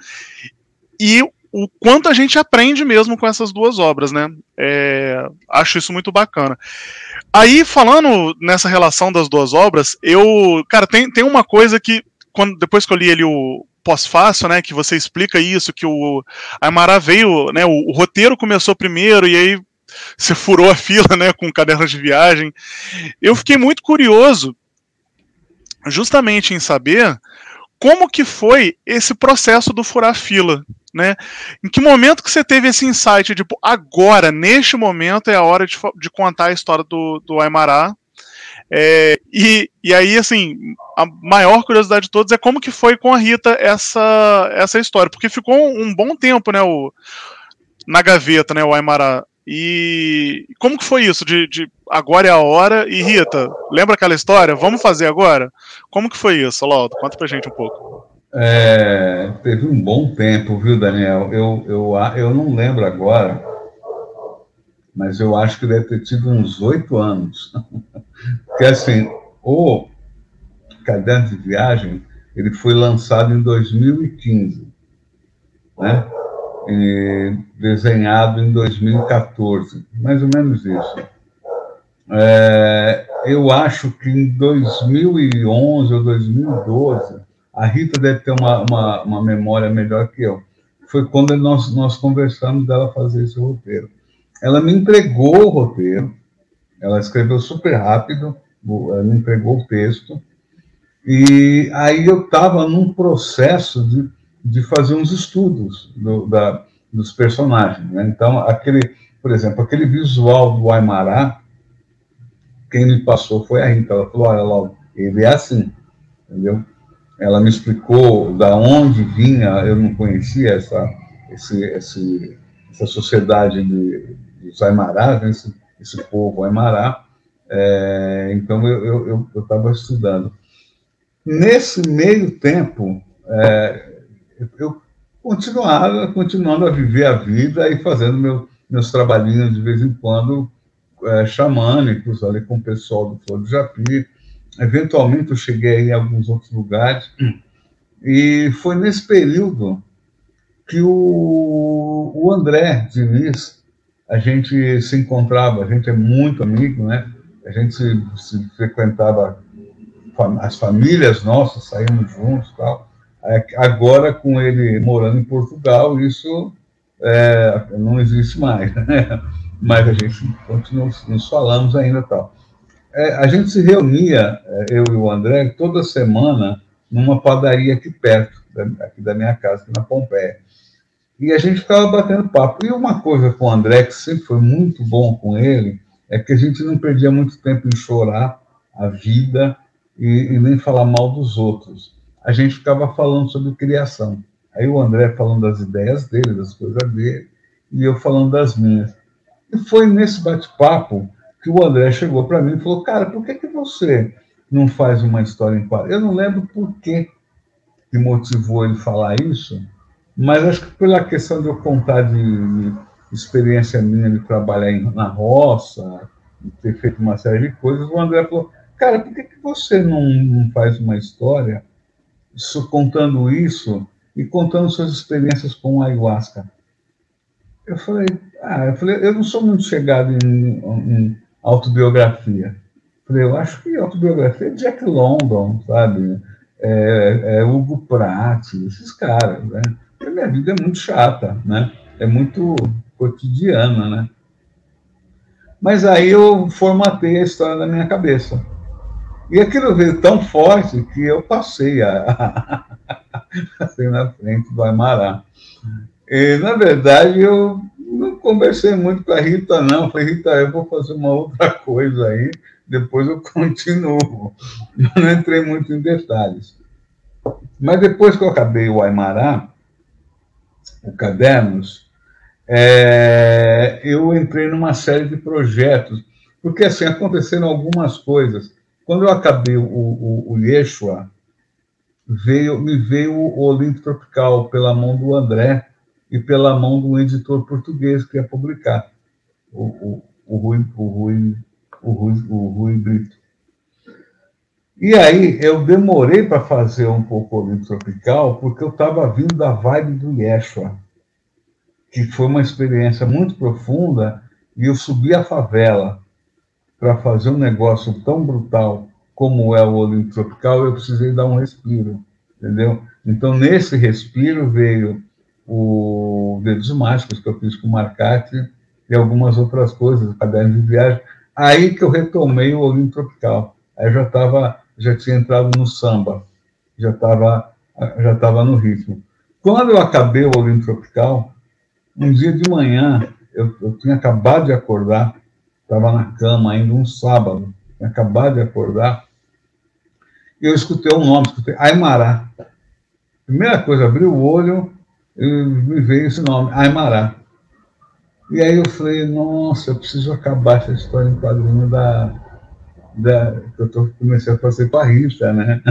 E o quanto a gente aprende mesmo com essas duas obras, né? É, acho isso muito bacana. Aí, falando nessa relação das duas obras, eu. Cara, tem, tem uma coisa que, quando, depois que eu li ele o pós-fácil, né? Que você explica isso, que o Aymara veio, né? O, o roteiro começou primeiro e aí você [laughs] furou a fila, né? Com cadernos de viagem. Eu fiquei muito curioso, justamente em saber como que foi esse processo do furar fila, né? Em que momento que você teve esse insight, tipo, agora, neste momento é a hora de, de contar a história do, do Aymara, é, e, e aí, assim, a maior curiosidade de todos é como que foi com a Rita essa, essa história, porque ficou um, bom tempo, né, o, na gaveta, né, o Aymara. E como que foi isso de, de, agora é a hora e Rita, lembra aquela história? Vamos fazer agora? Como que foi isso, Laudo? Conta pra gente um pouco. É, teve um bom tempo, viu, Daniel? Eu, eu, eu não lembro agora, mas eu acho que deve ter tido uns oito anos. [laughs] Porque, assim, o Caderno de Viagem, ele foi lançado em 2015, né? E desenhado em 2014, mais ou menos isso. É, eu acho que em 2011 ou 2012 a Rita deve ter uma, uma, uma memória melhor que eu. Foi quando nós, nós conversamos dela fazer esse roteiro. Ela me entregou o roteiro, ela escreveu super rápido, ela me entregou o texto, e aí eu estava num processo de, de fazer uns estudos do, da, dos personagens. Né? Então, aquele, por exemplo, aquele visual do Aymara, quem me passou foi a Rita. Ela falou: olha, logo, ele é assim, entendeu? Ela me explicou da onde vinha, eu não conhecia essa, esse, esse, essa sociedade de, dos Aimarás, né, esse, esse povo Aimará, é, então eu estava estudando. Nesse meio tempo, é, eu continuava continuando a viver a vida e fazendo meu, meus trabalhinhos de vez em quando, é, xamânicos ali com o pessoal do Flor do Japi. Eventualmente eu cheguei em alguns outros lugares. E foi nesse período que o, o André Diniz, a gente se encontrava, a gente é muito amigo, né? A gente se, se frequentava, as famílias nossas saímos juntos tal. É, agora, com ele morando em Portugal, isso é, não existe mais, né? mas a gente continua, nos falamos ainda tal. É, a gente se reunia, é, eu e o André, toda semana numa padaria aqui perto, aqui da minha casa, aqui na Pompeia. E a gente ficava batendo papo. E uma coisa com o André, que sempre foi muito bom com ele, é que a gente não perdia muito tempo em chorar a vida e, e nem falar mal dos outros. A gente ficava falando sobre criação. Aí o André falando das ideias dele, das coisas dele, e eu falando das minhas. E foi nesse bate-papo que o André chegou para mim e falou: Cara, por que, que você não faz uma história em quadro. Eu não lembro por que, que motivou ele falar isso, mas acho que pela questão de eu contar de, de experiência minha de trabalhar em, na roça, de ter feito uma série de coisas, o André falou, cara, por que, que você não, não faz uma história isso, contando isso e contando suas experiências com a ayahuasca? Eu falei, ah, eu falei, eu não sou muito chegado em, em autobiografia. Eu acho que autobiografia é Jack London, sabe? É, é Hugo Pratt, esses caras, né? Porque a minha vida é muito chata, né? É muito cotidiana, né? Mas aí eu formatei a história na minha cabeça. E aquilo veio tão forte que eu passei a, [laughs] assim na frente do Amará. E, na verdade, eu não conversei muito com a Rita, não. Falei, Rita, eu vou fazer uma outra coisa aí depois eu [laughs] continuo. Não entrei muito em detalhes. Mas depois que eu acabei o Aimará, o Cadernos, é, eu entrei numa série de projetos, porque assim, aconteceram algumas coisas. Quando eu acabei o, o, o Yeshua, veio, me veio o Olimpo Tropical pela mão do André e pela mão do editor português que ia publicar, o, o, o, Rui, o Rui o Rui, o Rui Brito. E aí eu demorei para fazer um pouco o tropical, porque eu estava vindo da vibe do Yeshua, que foi uma experiência muito profunda, e eu subi a favela para fazer um negócio tão brutal como é o Olimpo Tropical, eu precisei dar um respiro, entendeu? Então, nesse respiro veio o Dedos Mágicos, que eu fiz com o Marcati, e algumas outras coisas, caderno de viagem, Aí que eu retomei o Olimpo Tropical. Aí já estava, já tinha entrado no samba, já estava já estava no ritmo. Quando eu acabei o Olimpo Tropical, um dia de manhã, eu, eu tinha acabado de acordar, estava na cama ainda um sábado, tinha acabado de acordar, e eu escutei um nome, escutei Aimará. Primeira coisa, abri o olho me veio esse nome, Aimará. E aí eu falei, nossa, eu preciso acabar essa história em quadrinho da. da que eu tô, comecei a fazer com a Rita, né?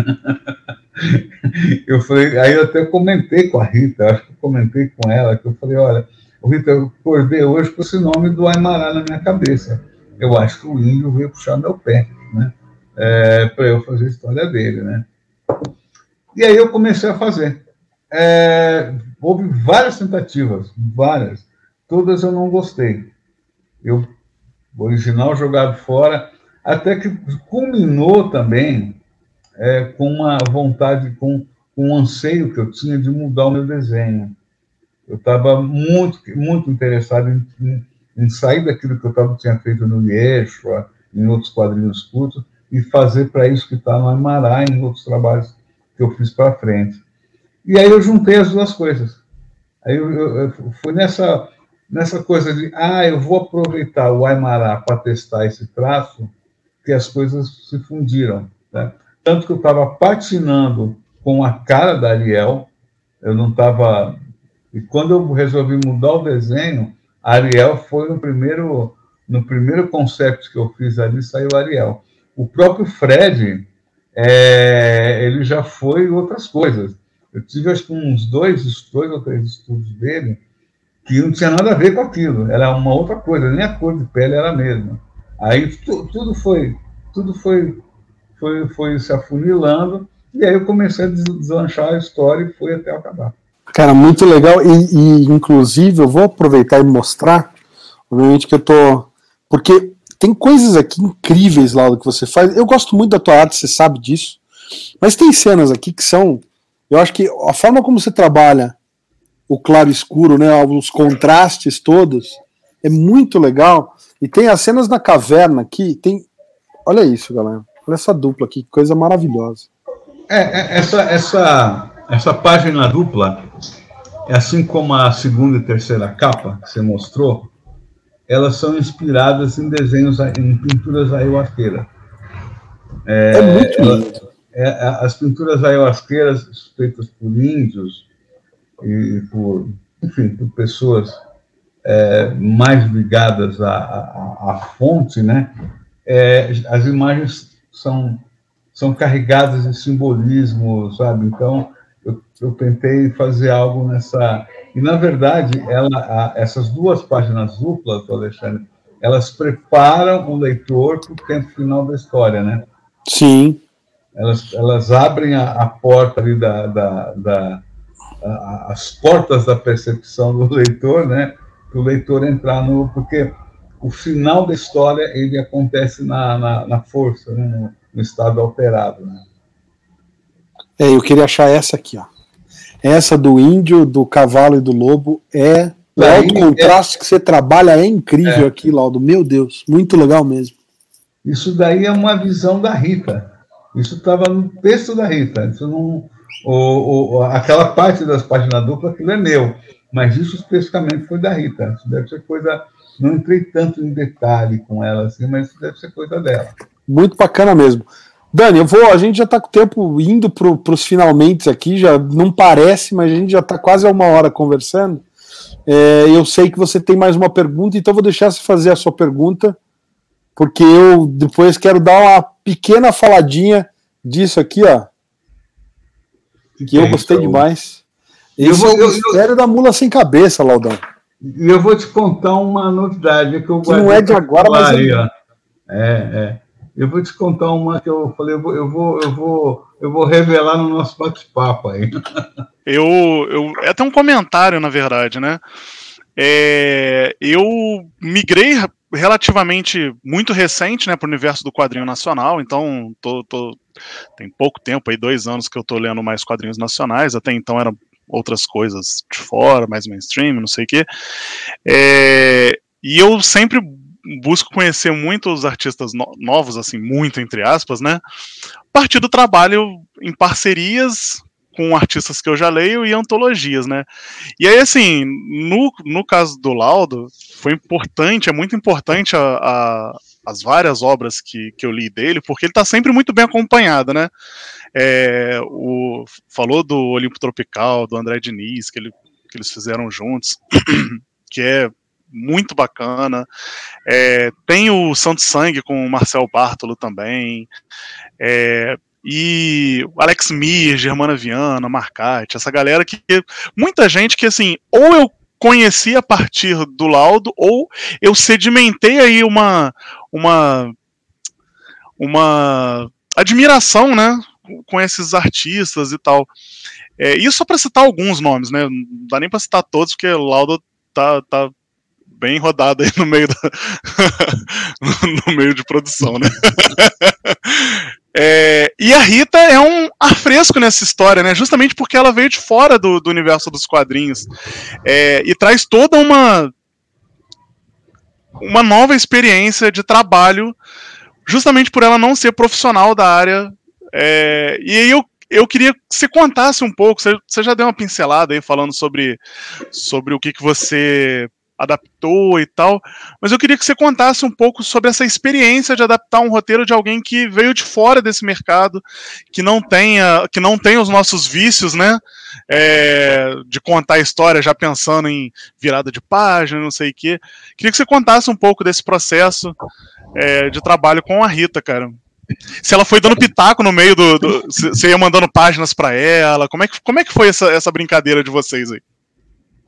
[laughs] eu falei, aí eu até comentei com a Rita, acho que eu comentei com ela, que eu falei, olha, Rita, eu acordei hoje com esse nome do Aimará na minha cabeça. Eu acho que o índio veio puxar meu pé, né? É, para eu fazer a história dele, né? E aí eu comecei a fazer. É, houve várias tentativas, várias todas eu não gostei. Eu, o original jogado fora, até que culminou também é, com uma vontade, com, com um anseio que eu tinha de mudar o meu desenho. Eu estava muito, muito interessado em, em, em, sair daquilo que eu tava, tinha feito no Yeshua, em outros quadrinhos curtos, e fazer para isso que está no Amará, em outros trabalhos que eu fiz para frente. E aí eu juntei as duas coisas. Aí eu, eu, eu fui nessa nessa coisa de, ah, eu vou aproveitar o Aymara para testar esse traço, que as coisas se fundiram. Né? Tanto que eu estava patinando com a cara da Ariel, eu não estava. E quando eu resolvi mudar o desenho, a Ariel foi no primeiro, no primeiro conceito que eu fiz ali, saiu a Ariel. O próprio Fred, é, ele já foi outras coisas. Eu tive acho que uns dois, dois ou três estudos dele, que não tinha nada a ver com aquilo, era uma outra coisa, nem a cor de pele era a mesma. Aí tu, tudo foi, tudo foi, foi, foi se afunilando, e aí eu comecei a deslanchar a história e foi até acabar. Cara, muito legal, e, e inclusive eu vou aproveitar e mostrar, obviamente que eu tô. Porque tem coisas aqui incríveis lá do que você faz. Eu gosto muito da tua arte, você sabe disso. Mas tem cenas aqui que são. Eu acho que a forma como você trabalha o claro escuro, né, os contrastes todos, é muito legal. E tem as cenas na caverna aqui, tem. Olha isso, galera. Olha essa dupla aqui, que coisa maravilhosa. É, é, essa, essa, essa página dupla, é assim como a segunda e terceira capa que você mostrou, elas são inspiradas em desenhos, em pinturas ayahuasqueiras. É, é muito lindo. É, as pinturas ayahuasqueiras feitas por índios e por, enfim, por pessoas é, mais ligadas à, à, à, fonte, né? É, as imagens são, são carregadas de simbolismo, sabe? Então, eu, eu tentei fazer algo nessa... E, na verdade, ela, a, essas duas páginas duplas, Alexandre, elas preparam o leitor para o tempo final da história, né? Sim elas, elas abrem a, a porta ali da, da, da a, as portas da percepção do leitor, né? Para o leitor entrar no. Porque o final da história ele acontece na, na, na força, né? no, no, estado alterado. Né? É, eu queria achar essa aqui, ó. Essa do índio, do cavalo e do lobo é. O alto contraste é, que você trabalha é incrível é. aqui, Laudo. Meu Deus, muito legal mesmo. Isso daí é uma visão da Rita. Isso estava no texto da Rita. Isso não, o, o, aquela parte das páginas duplas, aquilo é meu. Mas isso especificamente foi da Rita. Isso deve ser coisa. Não entrei tanto em detalhe com ela, assim, mas isso deve ser coisa dela. Muito bacana mesmo. Dani, eu vou. A gente já está com o tempo indo para os finalmente aqui, já não parece, mas a gente já está quase a uma hora conversando. É, eu sei que você tem mais uma pergunta, então vou deixar você fazer a sua pergunta porque eu depois quero dar uma pequena faladinha disso aqui, ó. Que, eu é gostei demais. Esse vou, é o mistério eu, da mula sem cabeça, Laudão. E eu vou te contar uma novidade que eu que não é de agora, mas é... é... é, Eu vou te contar uma que eu falei, eu vou, eu vou, eu vou, eu vou revelar no nosso bate-papo aí. [laughs] Eu, eu, é até um comentário, na verdade, né? É, eu migrei relativamente muito recente, né, para o universo do quadrinho nacional, então tô, tô, tem pouco tempo, aí dois anos que eu tô lendo mais quadrinhos nacionais, até então eram outras coisas de fora, mais mainstream, não sei o quê. É, e eu sempre busco conhecer muitos artistas no novos, assim, muito entre aspas, né, a partir do trabalho em parcerias com artistas que eu já leio e antologias, né? E aí, assim, no, no caso do Laudo, foi importante, é muito importante a, a, as várias obras que, que eu li dele, porque ele está sempre muito bem acompanhado, né? É, o, falou do Olimpo Tropical, do André Diniz, que, ele, que eles fizeram juntos, [clears throat] que é muito bacana. É, tem o Santo Sangue com o Marcel Bartolo também. É, e Alex Mir, Germana Viana, Marcati, essa galera que muita gente que assim, ou eu conheci a partir do laudo ou eu sedimentei aí uma uma uma admiração, né, com esses artistas e tal. É, isso só para citar alguns nomes, né? Não dá nem para citar todos porque o laudo tá, tá bem rodado aí no meio da [laughs] no meio de produção, né? [laughs] É, e a Rita é um ar fresco nessa história, né? Justamente porque ela veio de fora do, do universo dos quadrinhos. É, e traz toda uma. uma nova experiência de trabalho, justamente por ela não ser profissional da área. É, e aí eu, eu queria que você contasse um pouco, você, você já deu uma pincelada aí falando sobre, sobre o que, que você adaptou e tal. Mas eu queria que você contasse um pouco sobre essa experiência de adaptar um roteiro de alguém que veio de fora desse mercado, que não tenha, que não tem os nossos vícios, né? É, de contar a história já pensando em virada de página, não sei o quê. Queria que você contasse um pouco desse processo é, de trabalho com a Rita, cara. Se ela foi dando pitaco no meio do. do você ia mandando páginas para ela. Como é, que, como é que foi essa, essa brincadeira de vocês aí?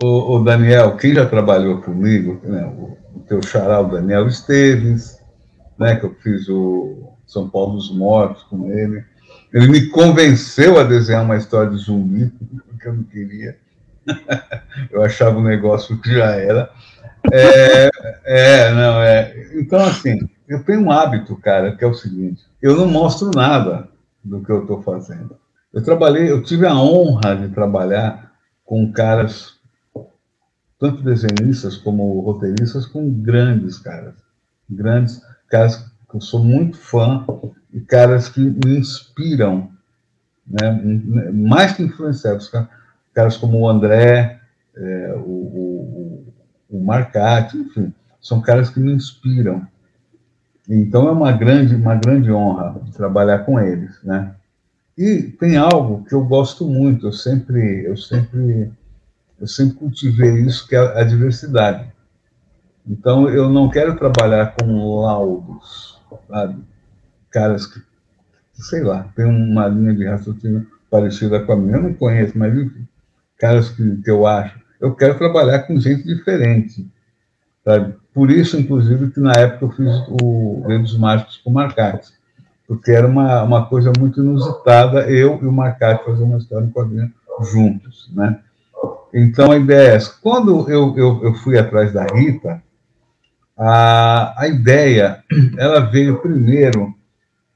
O, o, Daniel, quem já trabalhou comigo, né, o, o teu xará, o Daniel Esteves, né, que eu fiz o São Paulo dos Mortos com ele. Ele me convenceu a desenhar uma história de zumbi, [laughs] porque eu não queria. [laughs] eu achava o um negócio que já era. É, é, não, é. Então, assim, eu tenho um hábito, cara, que é o seguinte: eu não mostro nada do que eu estou fazendo. Eu trabalhei, eu tive a honra de trabalhar com caras, tanto desenhistas como roteiristas, com grandes caras, grandes caras que eu sou muito fã e caras que me inspiram, né? mais que influenciados, caras como o André, é, o, o, o Marcati, enfim, são caras que me inspiram. Então é uma grande, uma grande honra trabalhar com eles, né? E tem algo que eu gosto muito, eu sempre, eu sempre, eu sempre cultivei isso, que é a diversidade. Então eu não quero trabalhar com laudos, sabe? Caras que, sei lá, tem uma linha de raciocínio parecida com a minha, eu não conheço, mas enfim, caras que, que eu acho. Eu quero trabalhar com gente diferente, sabe? Por isso, inclusive, que na época eu fiz o Dedos Mágicos com Marcati, porque era uma, uma coisa muito inusitada, eu e o Marcati fazer uma história em quadrinho juntos, né? Então, a ideia é essa. Quando eu, eu, eu fui atrás da Rita, a, a ideia, ela veio primeiro,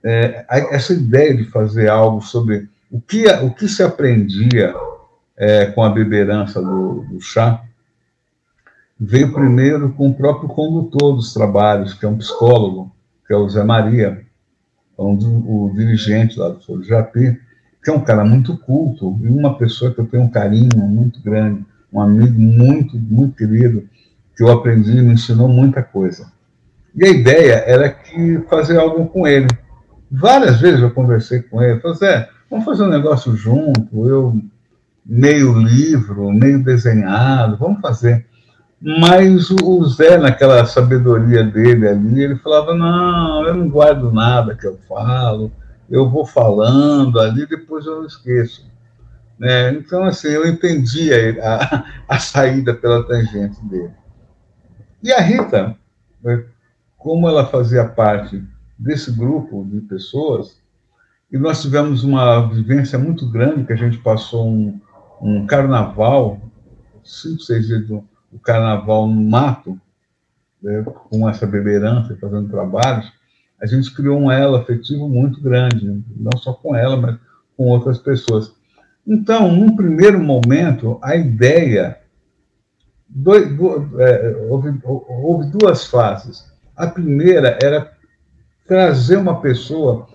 é, a, essa ideia de fazer algo sobre o que, o que se aprendia é, com a beberança do, do chá, veio primeiro com o próprio condutor dos trabalhos, que é um psicólogo, que é o Zé Maria, é um, o dirigente lá do Foro Japi, que é um cara muito culto e uma pessoa que eu tenho um carinho muito grande, um amigo muito, muito querido, que eu aprendi e me ensinou muita coisa. E a ideia era que fazer algo com ele. Várias vezes eu conversei com ele, falei, Zé, vamos fazer um negócio junto, eu meio livro, meio desenhado, vamos fazer. Mas o Zé, naquela sabedoria dele ali, ele falava: não, eu não guardo nada que eu falo, eu vou falando ali, depois eu esqueço. Né? Então, assim, eu entendi a, a, saída pela tangente dele. E a Rita, né, como ela fazia parte desse grupo de pessoas, e nós tivemos uma vivência muito grande, que a gente passou um, um carnaval, cinco, seis dias do o carnaval no mato, né, com essa beberança, fazendo trabalhos, a gente criou um elo afetivo muito grande, não só com ela, mas com outras pessoas. Então, num primeiro momento, a ideia. Dois, é, houve, houve duas fases. A primeira era trazer uma pessoa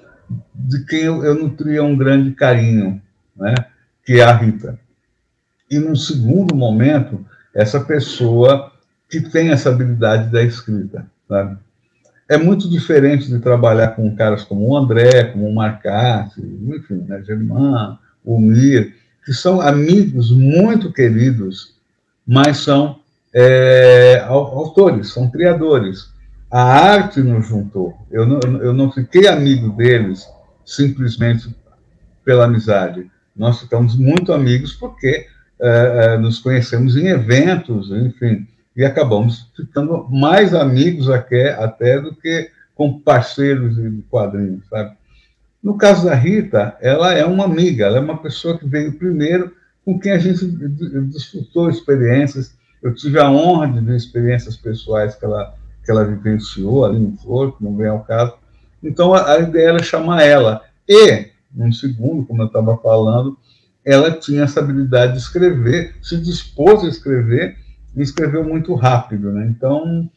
de quem eu, eu nutria um grande carinho, né, que é a Rita. E num segundo momento, essa pessoa que tem essa habilidade da escrita. Sabe? É muito diferente de trabalhar com caras como o André, como o Marcati, enfim, né, Germán, o Mir, que são amigos muito queridos, mas são é, autores, são criadores. A arte nos juntou. Eu não, eu não fiquei amigo deles simplesmente pela amizade. Nós ficamos muito amigos porque é, é, nos conhecemos em eventos, enfim, e acabamos ficando mais amigos até, até do que com parceiros de quadrinhos, sabe? No caso da Rita, ela é uma amiga, ela é uma pessoa que veio primeiro, com quem a gente desfrutou experiências. Eu tive a honra de ver experiências pessoais que ela, que ela vivenciou ali no que não vem ao caso. Então, a, a ideia era chamar ela. E, num segundo, como eu estava falando, ela tinha essa habilidade de escrever, se dispôs a escrever e escreveu muito rápido, né? Então,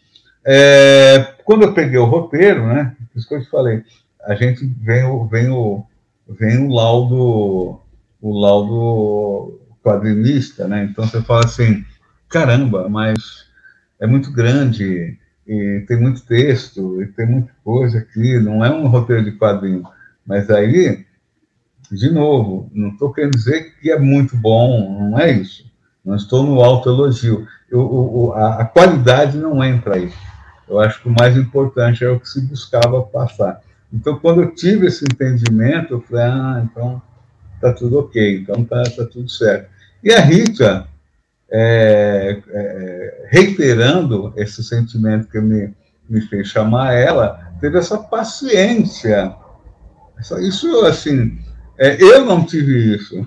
é, quando eu peguei o roteiro, né? Isso que eu te falei, a gente vem o, vem o, vem o laudo, o laudo quadrinista, né? Então você fala assim, caramba, mas é muito grande e tem muito texto e tem muita coisa aqui, não é um roteiro de quadrinho, mas aí de novo, não estou querendo dizer que é muito bom, não é isso. Não estou no alto elogio. A, a, qualidade não entra aí. Eu acho que o mais importante é o que se buscava passar. Então, quando eu tive esse entendimento, eu falei, ah, então está tudo ok, então está tá tudo certo. E a Rita, é, é, reiterando esse sentimento que me, me fez chamar ela, teve essa paciência. Isso, assim, é, eu não tive isso.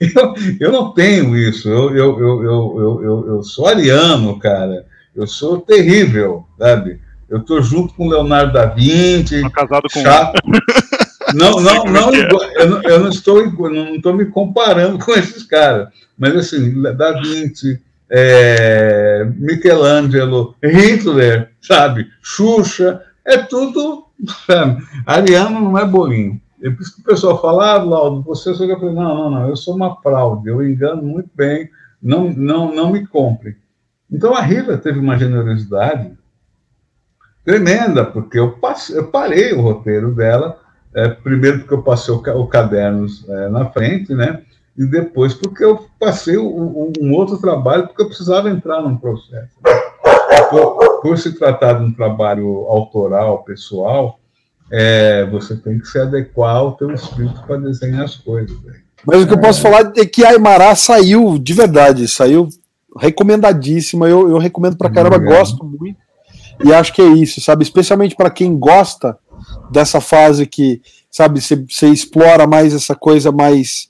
Eu, [laughs] eu não tenho isso. Eu, eu, eu, eu, eu, eu, sou ariano, cara. Eu sou terrível, sabe? Eu estou junto com Leonardo da Vinci. Tô casado com chato. [laughs] Não, não, não, é. eu não, eu não estou, não estou me comparando [laughs] com esses caras. Mas assim, Da Vinci, é, Michelangelo, Hitler, sabe? Xuxa, é tudo. Sabe? Ariano não é bolinho. É por isso que o pessoal fala, ah, Laudo, você só eu falei, não, não, não, eu sou uma fraude, eu engano muito bem, não, não, não me compre. Então a Rita teve uma generosidade tremenda, porque eu, passei, eu parei o roteiro dela, é, primeiro porque eu passei o, o cadernos é, na frente, né? E depois porque eu passei um, outro trabalho, porque eu precisava entrar num processo. Por, por se tratar de um trabalho autoral, pessoal, é, você tem que se adequar ao teu espírito para desenhar as coisas. Mas o que eu posso falar é que a Aymara saiu de verdade, saiu recomendadíssima. Eu, eu recomendo para caramba, gosto muito. E acho que é isso, sabe? Especialmente para quem gosta dessa fase que, sabe, você explora mais essa coisa mais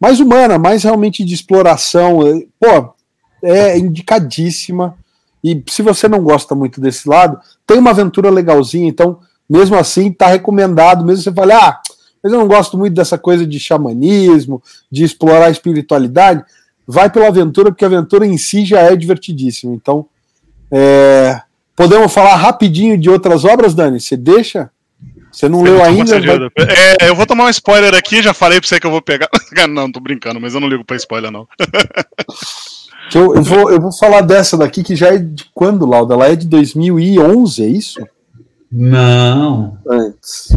mais humana, mais realmente de exploração. Pô, é indicadíssima. E se você não gosta muito desse lado, tem uma aventura legalzinha, então mesmo assim está recomendado, mesmo você falar, ah, mas eu não gosto muito dessa coisa de xamanismo, de explorar a espiritualidade, vai pela aventura, porque a aventura em si já é divertidíssima. Então, é... podemos falar rapidinho de outras obras, Dani? Você deixa? Você não leu ainda? É, eu vou tomar um spoiler aqui, já falei pra você que eu vou pegar. [laughs] não, tô brincando, mas eu não ligo pra spoiler, não. [laughs] eu, eu, vou, eu vou falar dessa daqui, que já é de quando, Lauda? Ela é de 2011, é isso? Não. Antes.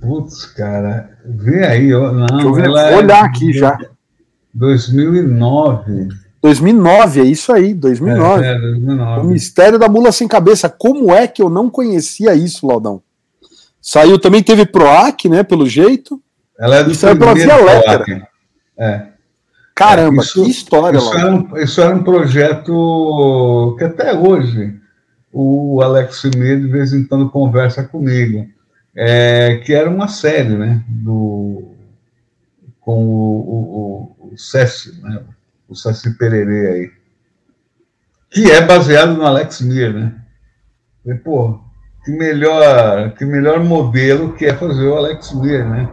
Putz, cara, vê aí, ó, não. Eu vou é olhar aqui já. 2009. 2009, é isso aí, 2009. É, é, 2009. O Mistério da Mula Sem Cabeça. Como é que eu não conhecia isso, Laudão? Saiu também, teve Proac, né, pelo jeito. Ela é do e saiu pela Via Letra. É. Caramba, isso, que história, isso era, um, isso era um projeto que até hoje o Alex Meir de vez em quando conversa comigo, é, que era uma série, né, do, com o, o, o Cécio, né, o Cécio Pererê aí, que é baseado no Alex Mir, né? E, pô, que melhor, que melhor modelo que é fazer o Alex Mir, né?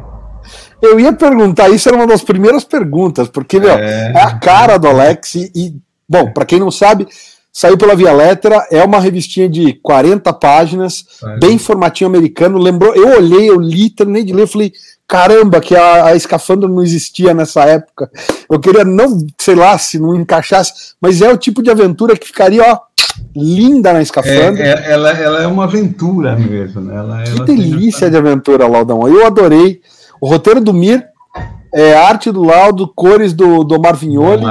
Eu ia perguntar, isso era uma das primeiras perguntas, porque, meu, é, é a cara do Alex e, e bom, para quem não sabe, Saiu pela Via Letra, é uma revistinha de 40 páginas, bem formatinho americano. Lembrou, eu olhei, eu li, terminei de ler, falei, caramba, que a, a escafandra não existia nessa época. Eu queria não, sei lá, se não encaixasse, mas é o tipo de aventura que ficaria, ó, linda na escafandra. É, é, ela, ela é uma aventura mesmo, né? Ela, que ela delícia de aventura, Laudão. Eu adorei. O roteiro do Mir, é, arte do Laudo, cores do, do Omar Vignoli.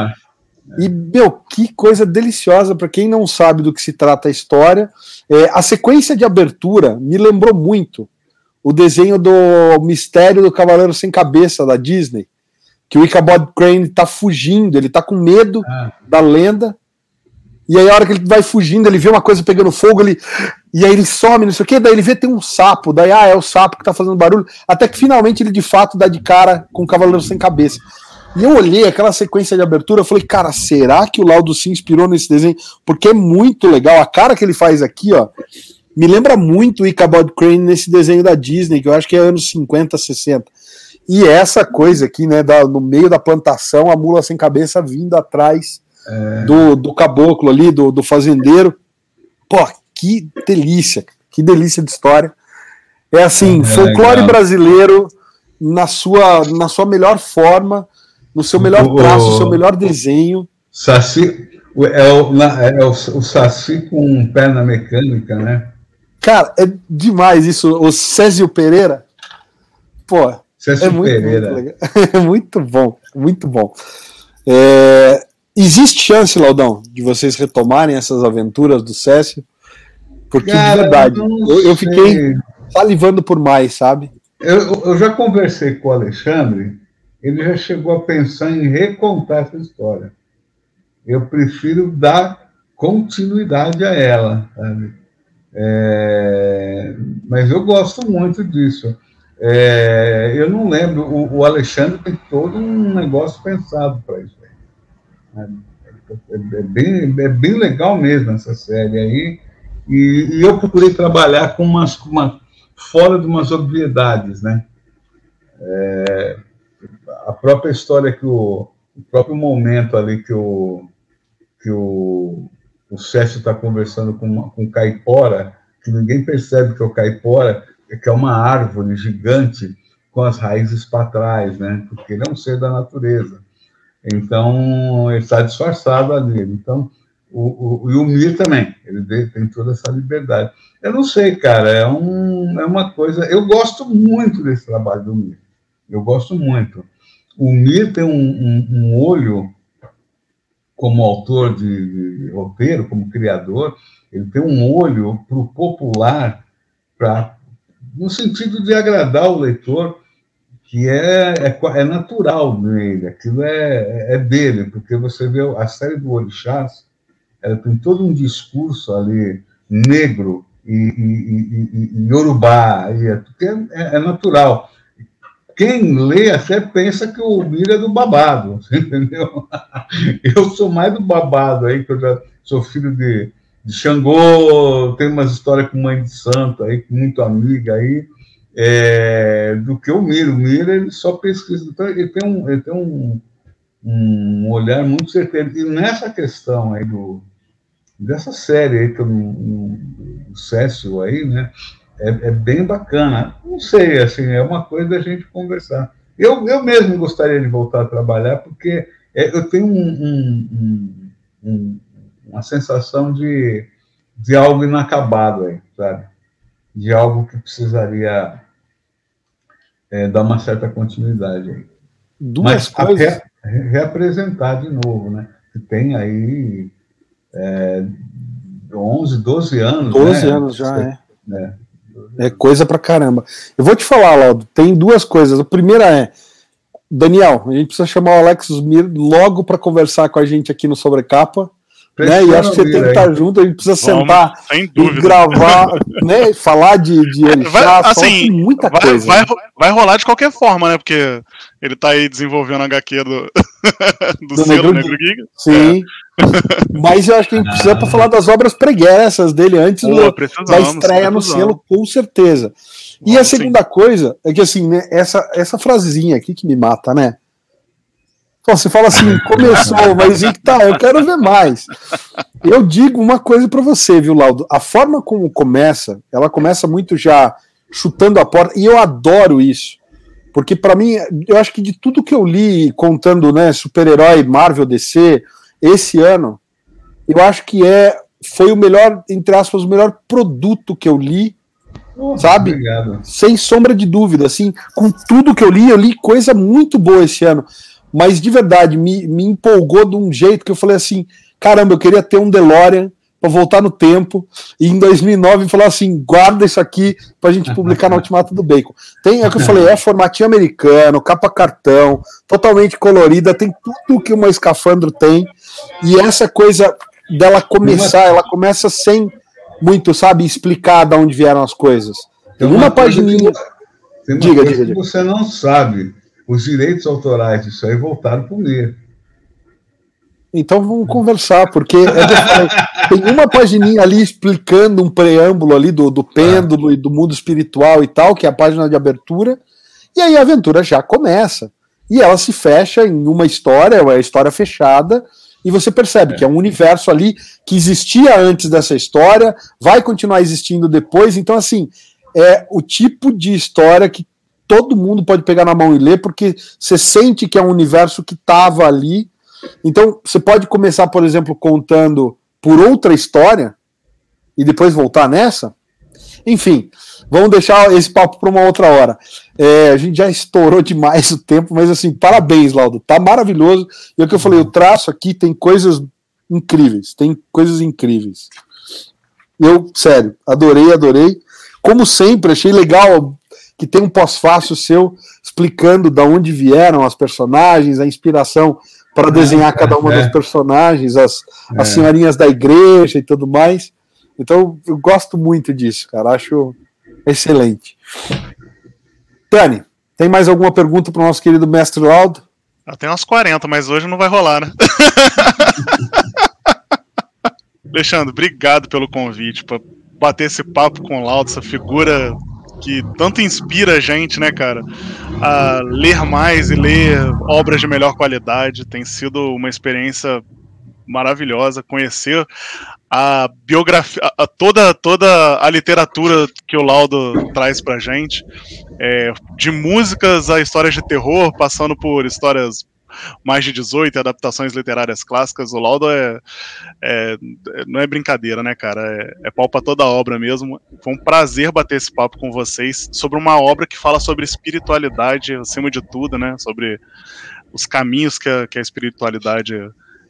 E, meu, que coisa deliciosa para quem não sabe do que se trata a história. É, a sequência de abertura me lembrou muito o desenho do Mistério do Cavaleiro Sem Cabeça da Disney, que o Ichabod Crane está fugindo, ele está com medo ah. da lenda. E aí, a hora que ele vai fugindo, ele vê uma coisa pegando fogo, ele. E aí ele some, não sei o quê, daí ele vê tem um sapo, daí, ah, é o sapo que tá fazendo barulho, até que finalmente ele de fato dá de cara com o Cavaleiro Sem Cabeça. E eu olhei aquela sequência de abertura, eu falei, cara, será que o Laudo se inspirou nesse desenho? Porque é muito legal. A cara que ele faz aqui, ó, me lembra muito o Ichabod Crane nesse desenho da Disney, que eu acho que é anos 50, 60. E essa coisa aqui, né, da, no meio da plantação, a mula sem cabeça vindo atrás é... do, do caboclo ali, do, do fazendeiro. Pô, que delícia, que delícia de história. É assim, é, folclore legal. brasileiro na sua, na sua melhor forma, no seu melhor traço, no seu melhor desenho. Saci, é o, é o, o Saci com perna mecânica, né? Cara, é demais isso. O Césio Pereira, pô, Césio é muito, Pereira. Muito, [laughs] é muito bom, muito bom. É, existe chance, Laudão, de vocês retomarem essas aventuras do Césio? Porque Cara, de verdade, eu, eu, fiquei salivando por mais, sabe? Eu, eu já conversei com o Alexandre ele já chegou a pensar em recontar essa história. Eu prefiro dar continuidade a ela, sabe? É, mas eu gosto muito disso. É, eu não lembro, o, o, Alexandre tem todo um negócio pensado para isso. É, é, bem, é bem legal mesmo essa série aí. E, e eu procurei trabalhar com umas, com uma, fora de umas obviedades, né? É, a própria história que o, o próprio momento ali que o que o, o Cécio está conversando com, com Caipora, que ninguém percebe que é o Caipora, que é uma árvore gigante com as raízes para trás, né? Porque ele é um ser da natureza. Então, ele está disfarçado ali. Então, o, o, e o Mir também, ele tem toda essa liberdade. Eu não sei, cara, é, um, é uma coisa. Eu gosto muito desse trabalho do Mir. Eu gosto muito. O Mir tem um, um, um olho, como autor de, de, roteiro, como criador, ele tem um olho para o popular, pra, no sentido de agradar o leitor, que é, é, é natural nele, aquilo é, é dele, porque você vê a série do Orixás, ela tem todo um discurso ali negro e, e, e, e yorubá, e é, é, é, natural. Quem lê até pensa que o Mira é do babado, [laughs] entendeu? Eu sou mais do babado aí, que eu já sou filho de, de Xangô, tenho umas histórias com mãe de santo aí, muito amiga aí, é, do que o Mira. O Mira, ele só pesquisa, então ele tem um, ele tem um, um olhar muito certeiro. E nessa questão aí do, dessa série aí, que eu o Cécio aí, né? É, é, bem bacana. Não sei, assim, é uma coisa da gente conversar. Eu, eu mesmo gostaria de voltar a trabalhar, porque é, eu tenho um, um, um, uma sensação de, de algo inacabado aí, sabe? De algo que precisaria é, dar uma certa continuidade aí. Duas Mas coisas. Re, reapresentar de novo, né? Que tem aí é, 11, 12 anos. 12 né? anos já, é. é. É coisa pra caramba. Eu vou te falar, Laudo, tem duas coisas. A primeira é, Daniel, a gente precisa chamar o Alex Mir logo para conversar com a gente aqui no Sobrecapa. Né? E acho que você tem que estar tá junto, a gente precisa Vamos, sentar e gravar, [laughs] né? Falar de, de Elixá, assim, muita vai, coisa. Vai, vai rolar de qualquer forma, né? Porque ele tá aí desenvolvendo a HQ do, [laughs] do, do selo Negro, Negro Giga. Sim. É. [laughs] Mas eu acho que a gente precisa para falar das obras preguiças dele antes Pô, do, da estreia no selo, com certeza. E a segunda sim. coisa é que assim, né, essa, essa frasezinha aqui que me mata, né? Então, você fala assim, começou, mas e tá, eu quero ver mais. Eu digo uma coisa para você, viu, Laudo? A forma como começa, ela começa muito já chutando a porta, e eu adoro isso. Porque para mim, eu acho que de tudo que eu li contando, né, super-herói, Marvel, DC, esse ano, eu acho que é foi o melhor, entre aspas, o melhor produto que eu li, oh, sabe? Obrigado. Sem sombra de dúvida, assim, com tudo que eu li, eu li coisa muito boa esse ano mas de verdade me, me empolgou de um jeito que eu falei assim: caramba, eu queria ter um DeLorean para voltar no tempo e em 2009 falar assim: guarda isso aqui para a gente publicar no Ultimato do Bacon. Tem, é o que eu falei, é formatinho americano, capa cartão, totalmente colorida, tem tudo que uma escafandro tem, e essa coisa dela começar, ela começa sem muito, sabe, explicar de onde vieram as coisas. Tem uma, uma pagininha. Tem uma diga, diga, diga. você não sabe os direitos autorais disso aí voltaram para o MER. Então vamos conversar, porque é [laughs] tem uma pagininha ali explicando um preâmbulo ali do, do pêndulo ah. e do mundo espiritual e tal, que é a página de abertura, e aí a aventura já começa. E ela se fecha em uma história, é uma história fechada, e você percebe é. que é um universo ali que existia antes dessa história, vai continuar existindo depois, então assim, é o tipo de história que todo mundo pode pegar na mão e ler, porque você sente que é um universo que estava ali. Então, você pode começar, por exemplo, contando por outra história e depois voltar nessa. Enfim, vamos deixar esse papo para uma outra hora. É, a gente já estourou [laughs] demais o tempo, mas assim, parabéns, Laudo. Tá maravilhoso. E é o que eu falei, o traço aqui tem coisas incríveis, tem coisas incríveis. Eu, sério, adorei, adorei. Como sempre, achei legal que tem um pós-fácil seu explicando de onde vieram as personagens, a inspiração para desenhar cada uma é. das personagens, as, as é. senhorinhas da igreja e tudo mais. Então eu gosto muito disso, cara. Acho excelente. Tani, tem mais alguma pergunta para o nosso querido mestre Laudo? Eu tenho umas 40, mas hoje não vai rolar, né? [laughs] Alexandre, obrigado pelo convite, para bater esse papo com o Laudo, essa figura que tanto inspira a gente, né, cara, a ler mais e ler obras de melhor qualidade. Tem sido uma experiência maravilhosa conhecer a biografia, a, toda, toda a literatura que o Laudo traz pra gente, é, de músicas a histórias de terror, passando por histórias mais de 18 adaptações literárias clássicas, o Laudo é, é não é brincadeira, né, cara? É, é pau pra toda obra mesmo. Foi um prazer bater esse papo com vocês sobre uma obra que fala sobre espiritualidade acima de tudo, né? Sobre os caminhos que a, que a espiritualidade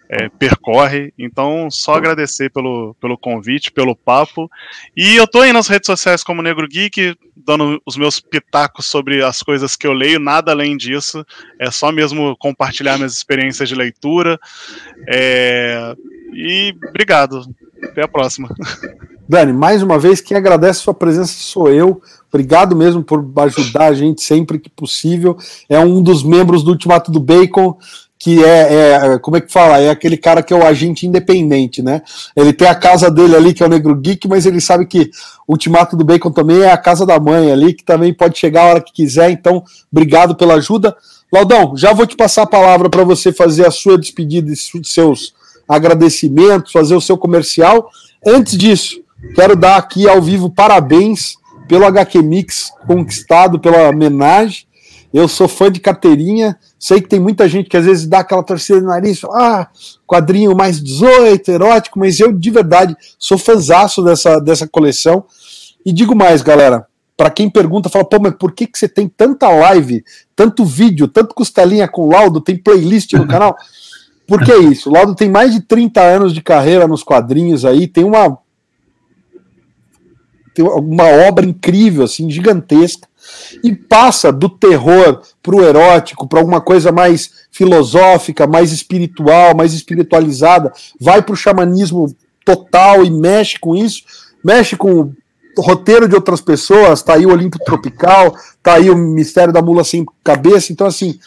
é, percorre. Então, só agradecer pelo, pelo convite, pelo papo. E eu tô aí nas redes sociais como Negro Geek, dando os meus pitacos sobre as coisas que eu leio, nada além disso. É só mesmo compartilhar minhas experiências de leitura. É... E obrigado. Até a próxima. Dani, mais uma vez, quem agradece sua presença sou eu. Obrigado mesmo por ajudar a gente sempre que possível. É um dos membros do Ultimato do Bacon que é, é, como é que fala? É aquele cara que é o agente independente, né? Ele tem a casa dele ali, que é o Negro Geek, mas ele sabe que o Ultimato do Bacon também é a casa da mãe ali, que também pode chegar a hora que quiser. Então, obrigado pela ajuda. Laudão, já vou te passar a palavra para você fazer a sua despedida e seus agradecimentos, fazer o seu comercial. Antes disso, quero dar aqui ao vivo parabéns pelo HQ Mix conquistado, pela homenagem. Eu sou fã de carteirinha, sei que tem muita gente que às vezes dá aquela torcida no nariz, ah, quadrinho mais 18, erótico, mas eu de verdade sou fãzaço dessa, dessa coleção. E digo mais, galera, para quem pergunta, fala, pô, mas por que, que você tem tanta live, tanto vídeo, tanto costelinha com Laudo, tem playlist no canal? [laughs] Por que isso? O Laudo tem mais de 30 anos de carreira nos quadrinhos aí, tem uma tem uma obra incrível, assim, gigantesca e passa do terror para o erótico, para alguma coisa mais filosófica, mais espiritual, mais espiritualizada, vai para o xamanismo total e mexe com isso, mexe com o roteiro de outras pessoas, tá aí o Olimpo Tropical, tá aí o Mistério da Mula Sem Cabeça, então assim,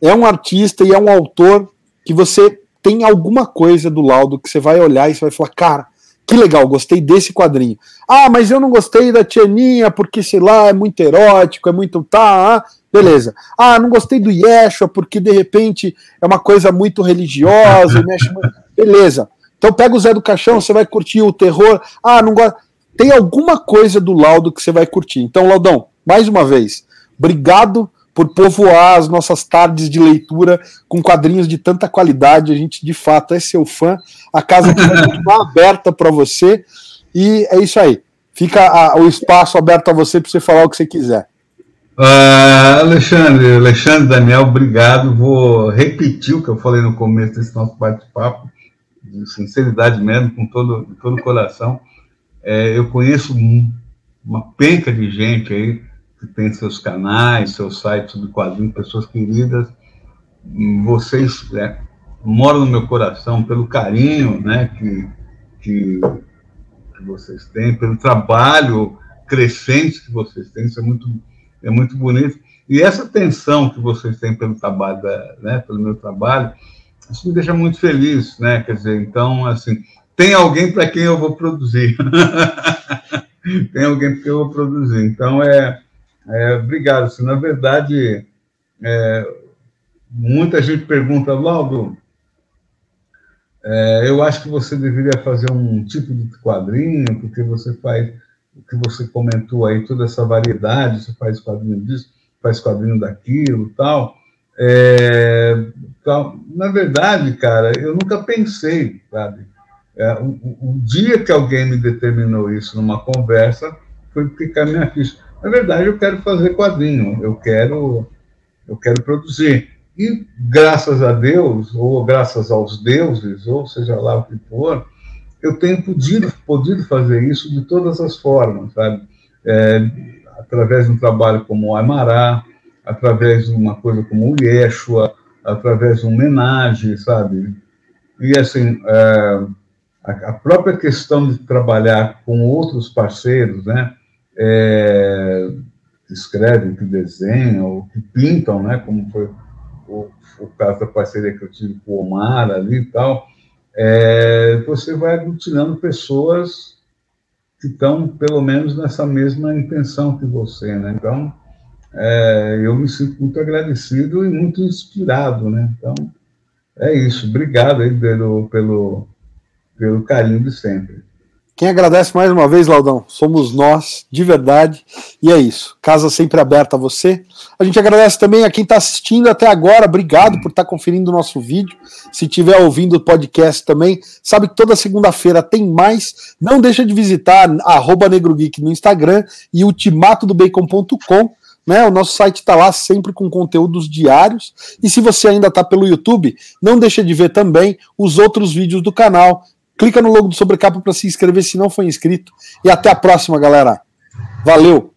é um artista e é um autor que você tem alguma coisa do laudo que você vai olhar e você vai falar, cara, que legal, gostei desse quadrinho. Ah, mas eu não gostei da Tianinha porque, sei lá, é muito erótico, é muito tá, ah, beleza. Ah, não gostei do Yeshua porque de repente é uma coisa muito religiosa, mexe muito... [laughs] beleza. Então pega o Zé do Caixão, você vai curtir o terror. Ah, não gosta. Tem alguma coisa do Laudo que você vai curtir. Então, Laudão, mais uma vez, obrigado por povoar as nossas tardes de leitura com quadrinhos de tanta qualidade. A gente, de fato, é seu fã. A casa vai continuar [laughs] aberta para você. E é isso aí. Fica a, o espaço aberto a você para você falar o que você quiser. Uh, Alexandre, Alexandre, Daniel, obrigado. Vou repetir o que eu falei no começo desse nosso bate-papo, de sinceridade mesmo, com todo, todo o coração. É, eu conheço uma penca de gente aí que tem seus canais, seus sites de quadrinhos, pessoas queridas. Vocês é, moram no meu coração pelo carinho né, que, que, que, vocês têm, pelo trabalho crescente que vocês têm, isso é muito, é muito bonito. E essa atenção que vocês têm pelo trabalho, da, né, pelo meu trabalho, isso me deixa muito feliz, né? Quer dizer, então, assim, tem alguém para quem eu vou produzir. [laughs] tem alguém para quem eu vou produzir. Então, é, é, obrigado. Assim, na verdade, é, muita gente pergunta, Laudo, é, eu acho que você deveria fazer um tipo de quadrinho, porque você faz o que você comentou aí, toda essa variedade, você faz quadrinho disso, faz quadrinho daquilo tal. É, tal. Na verdade, cara, eu nunca pensei, sabe? É, o, o, dia que alguém me determinou isso numa conversa foi ficar minha ficha. Na verdade, eu quero fazer quadrinho, eu quero, eu quero produzir. E graças a Deus, ou graças aos deuses, ou seja lá o que for, eu tenho podido, podido fazer isso de todas as formas, sabe? É, através de um trabalho como o Amará, através de uma coisa como o Yeshua, através de uma homenagem, sabe? E assim, é, a, própria questão de trabalhar com outros parceiros, né? É, escrevem, que desenham, que pintam, né? Como foi o, o caso da parceria que eu tive com o Omar ali e tal. É, você vai aglutinando pessoas que estão, pelo menos, nessa mesma intenção que você, né? Então, é, eu me sinto muito agradecido e muito inspirado, né? Então, é isso. Obrigado aí pelo, pelo, pelo carinho de sempre. Quem agradece mais uma vez, Laudão, somos nós, de verdade. E é isso. Casa sempre aberta a você. A gente agradece também a quem está assistindo até agora. Obrigado por estar tá conferindo o nosso vídeo. Se estiver ouvindo o podcast também, sabe que toda segunda-feira tem mais. Não deixa de visitar NegroGeek no Instagram e ultimatodobacon.com né? O nosso site está lá sempre com conteúdos diários. E se você ainda está pelo YouTube, não deixa de ver também os outros vídeos do canal. Clica no logo do Sobrecapa para se inscrever se não for inscrito. E até a próxima, galera. Valeu!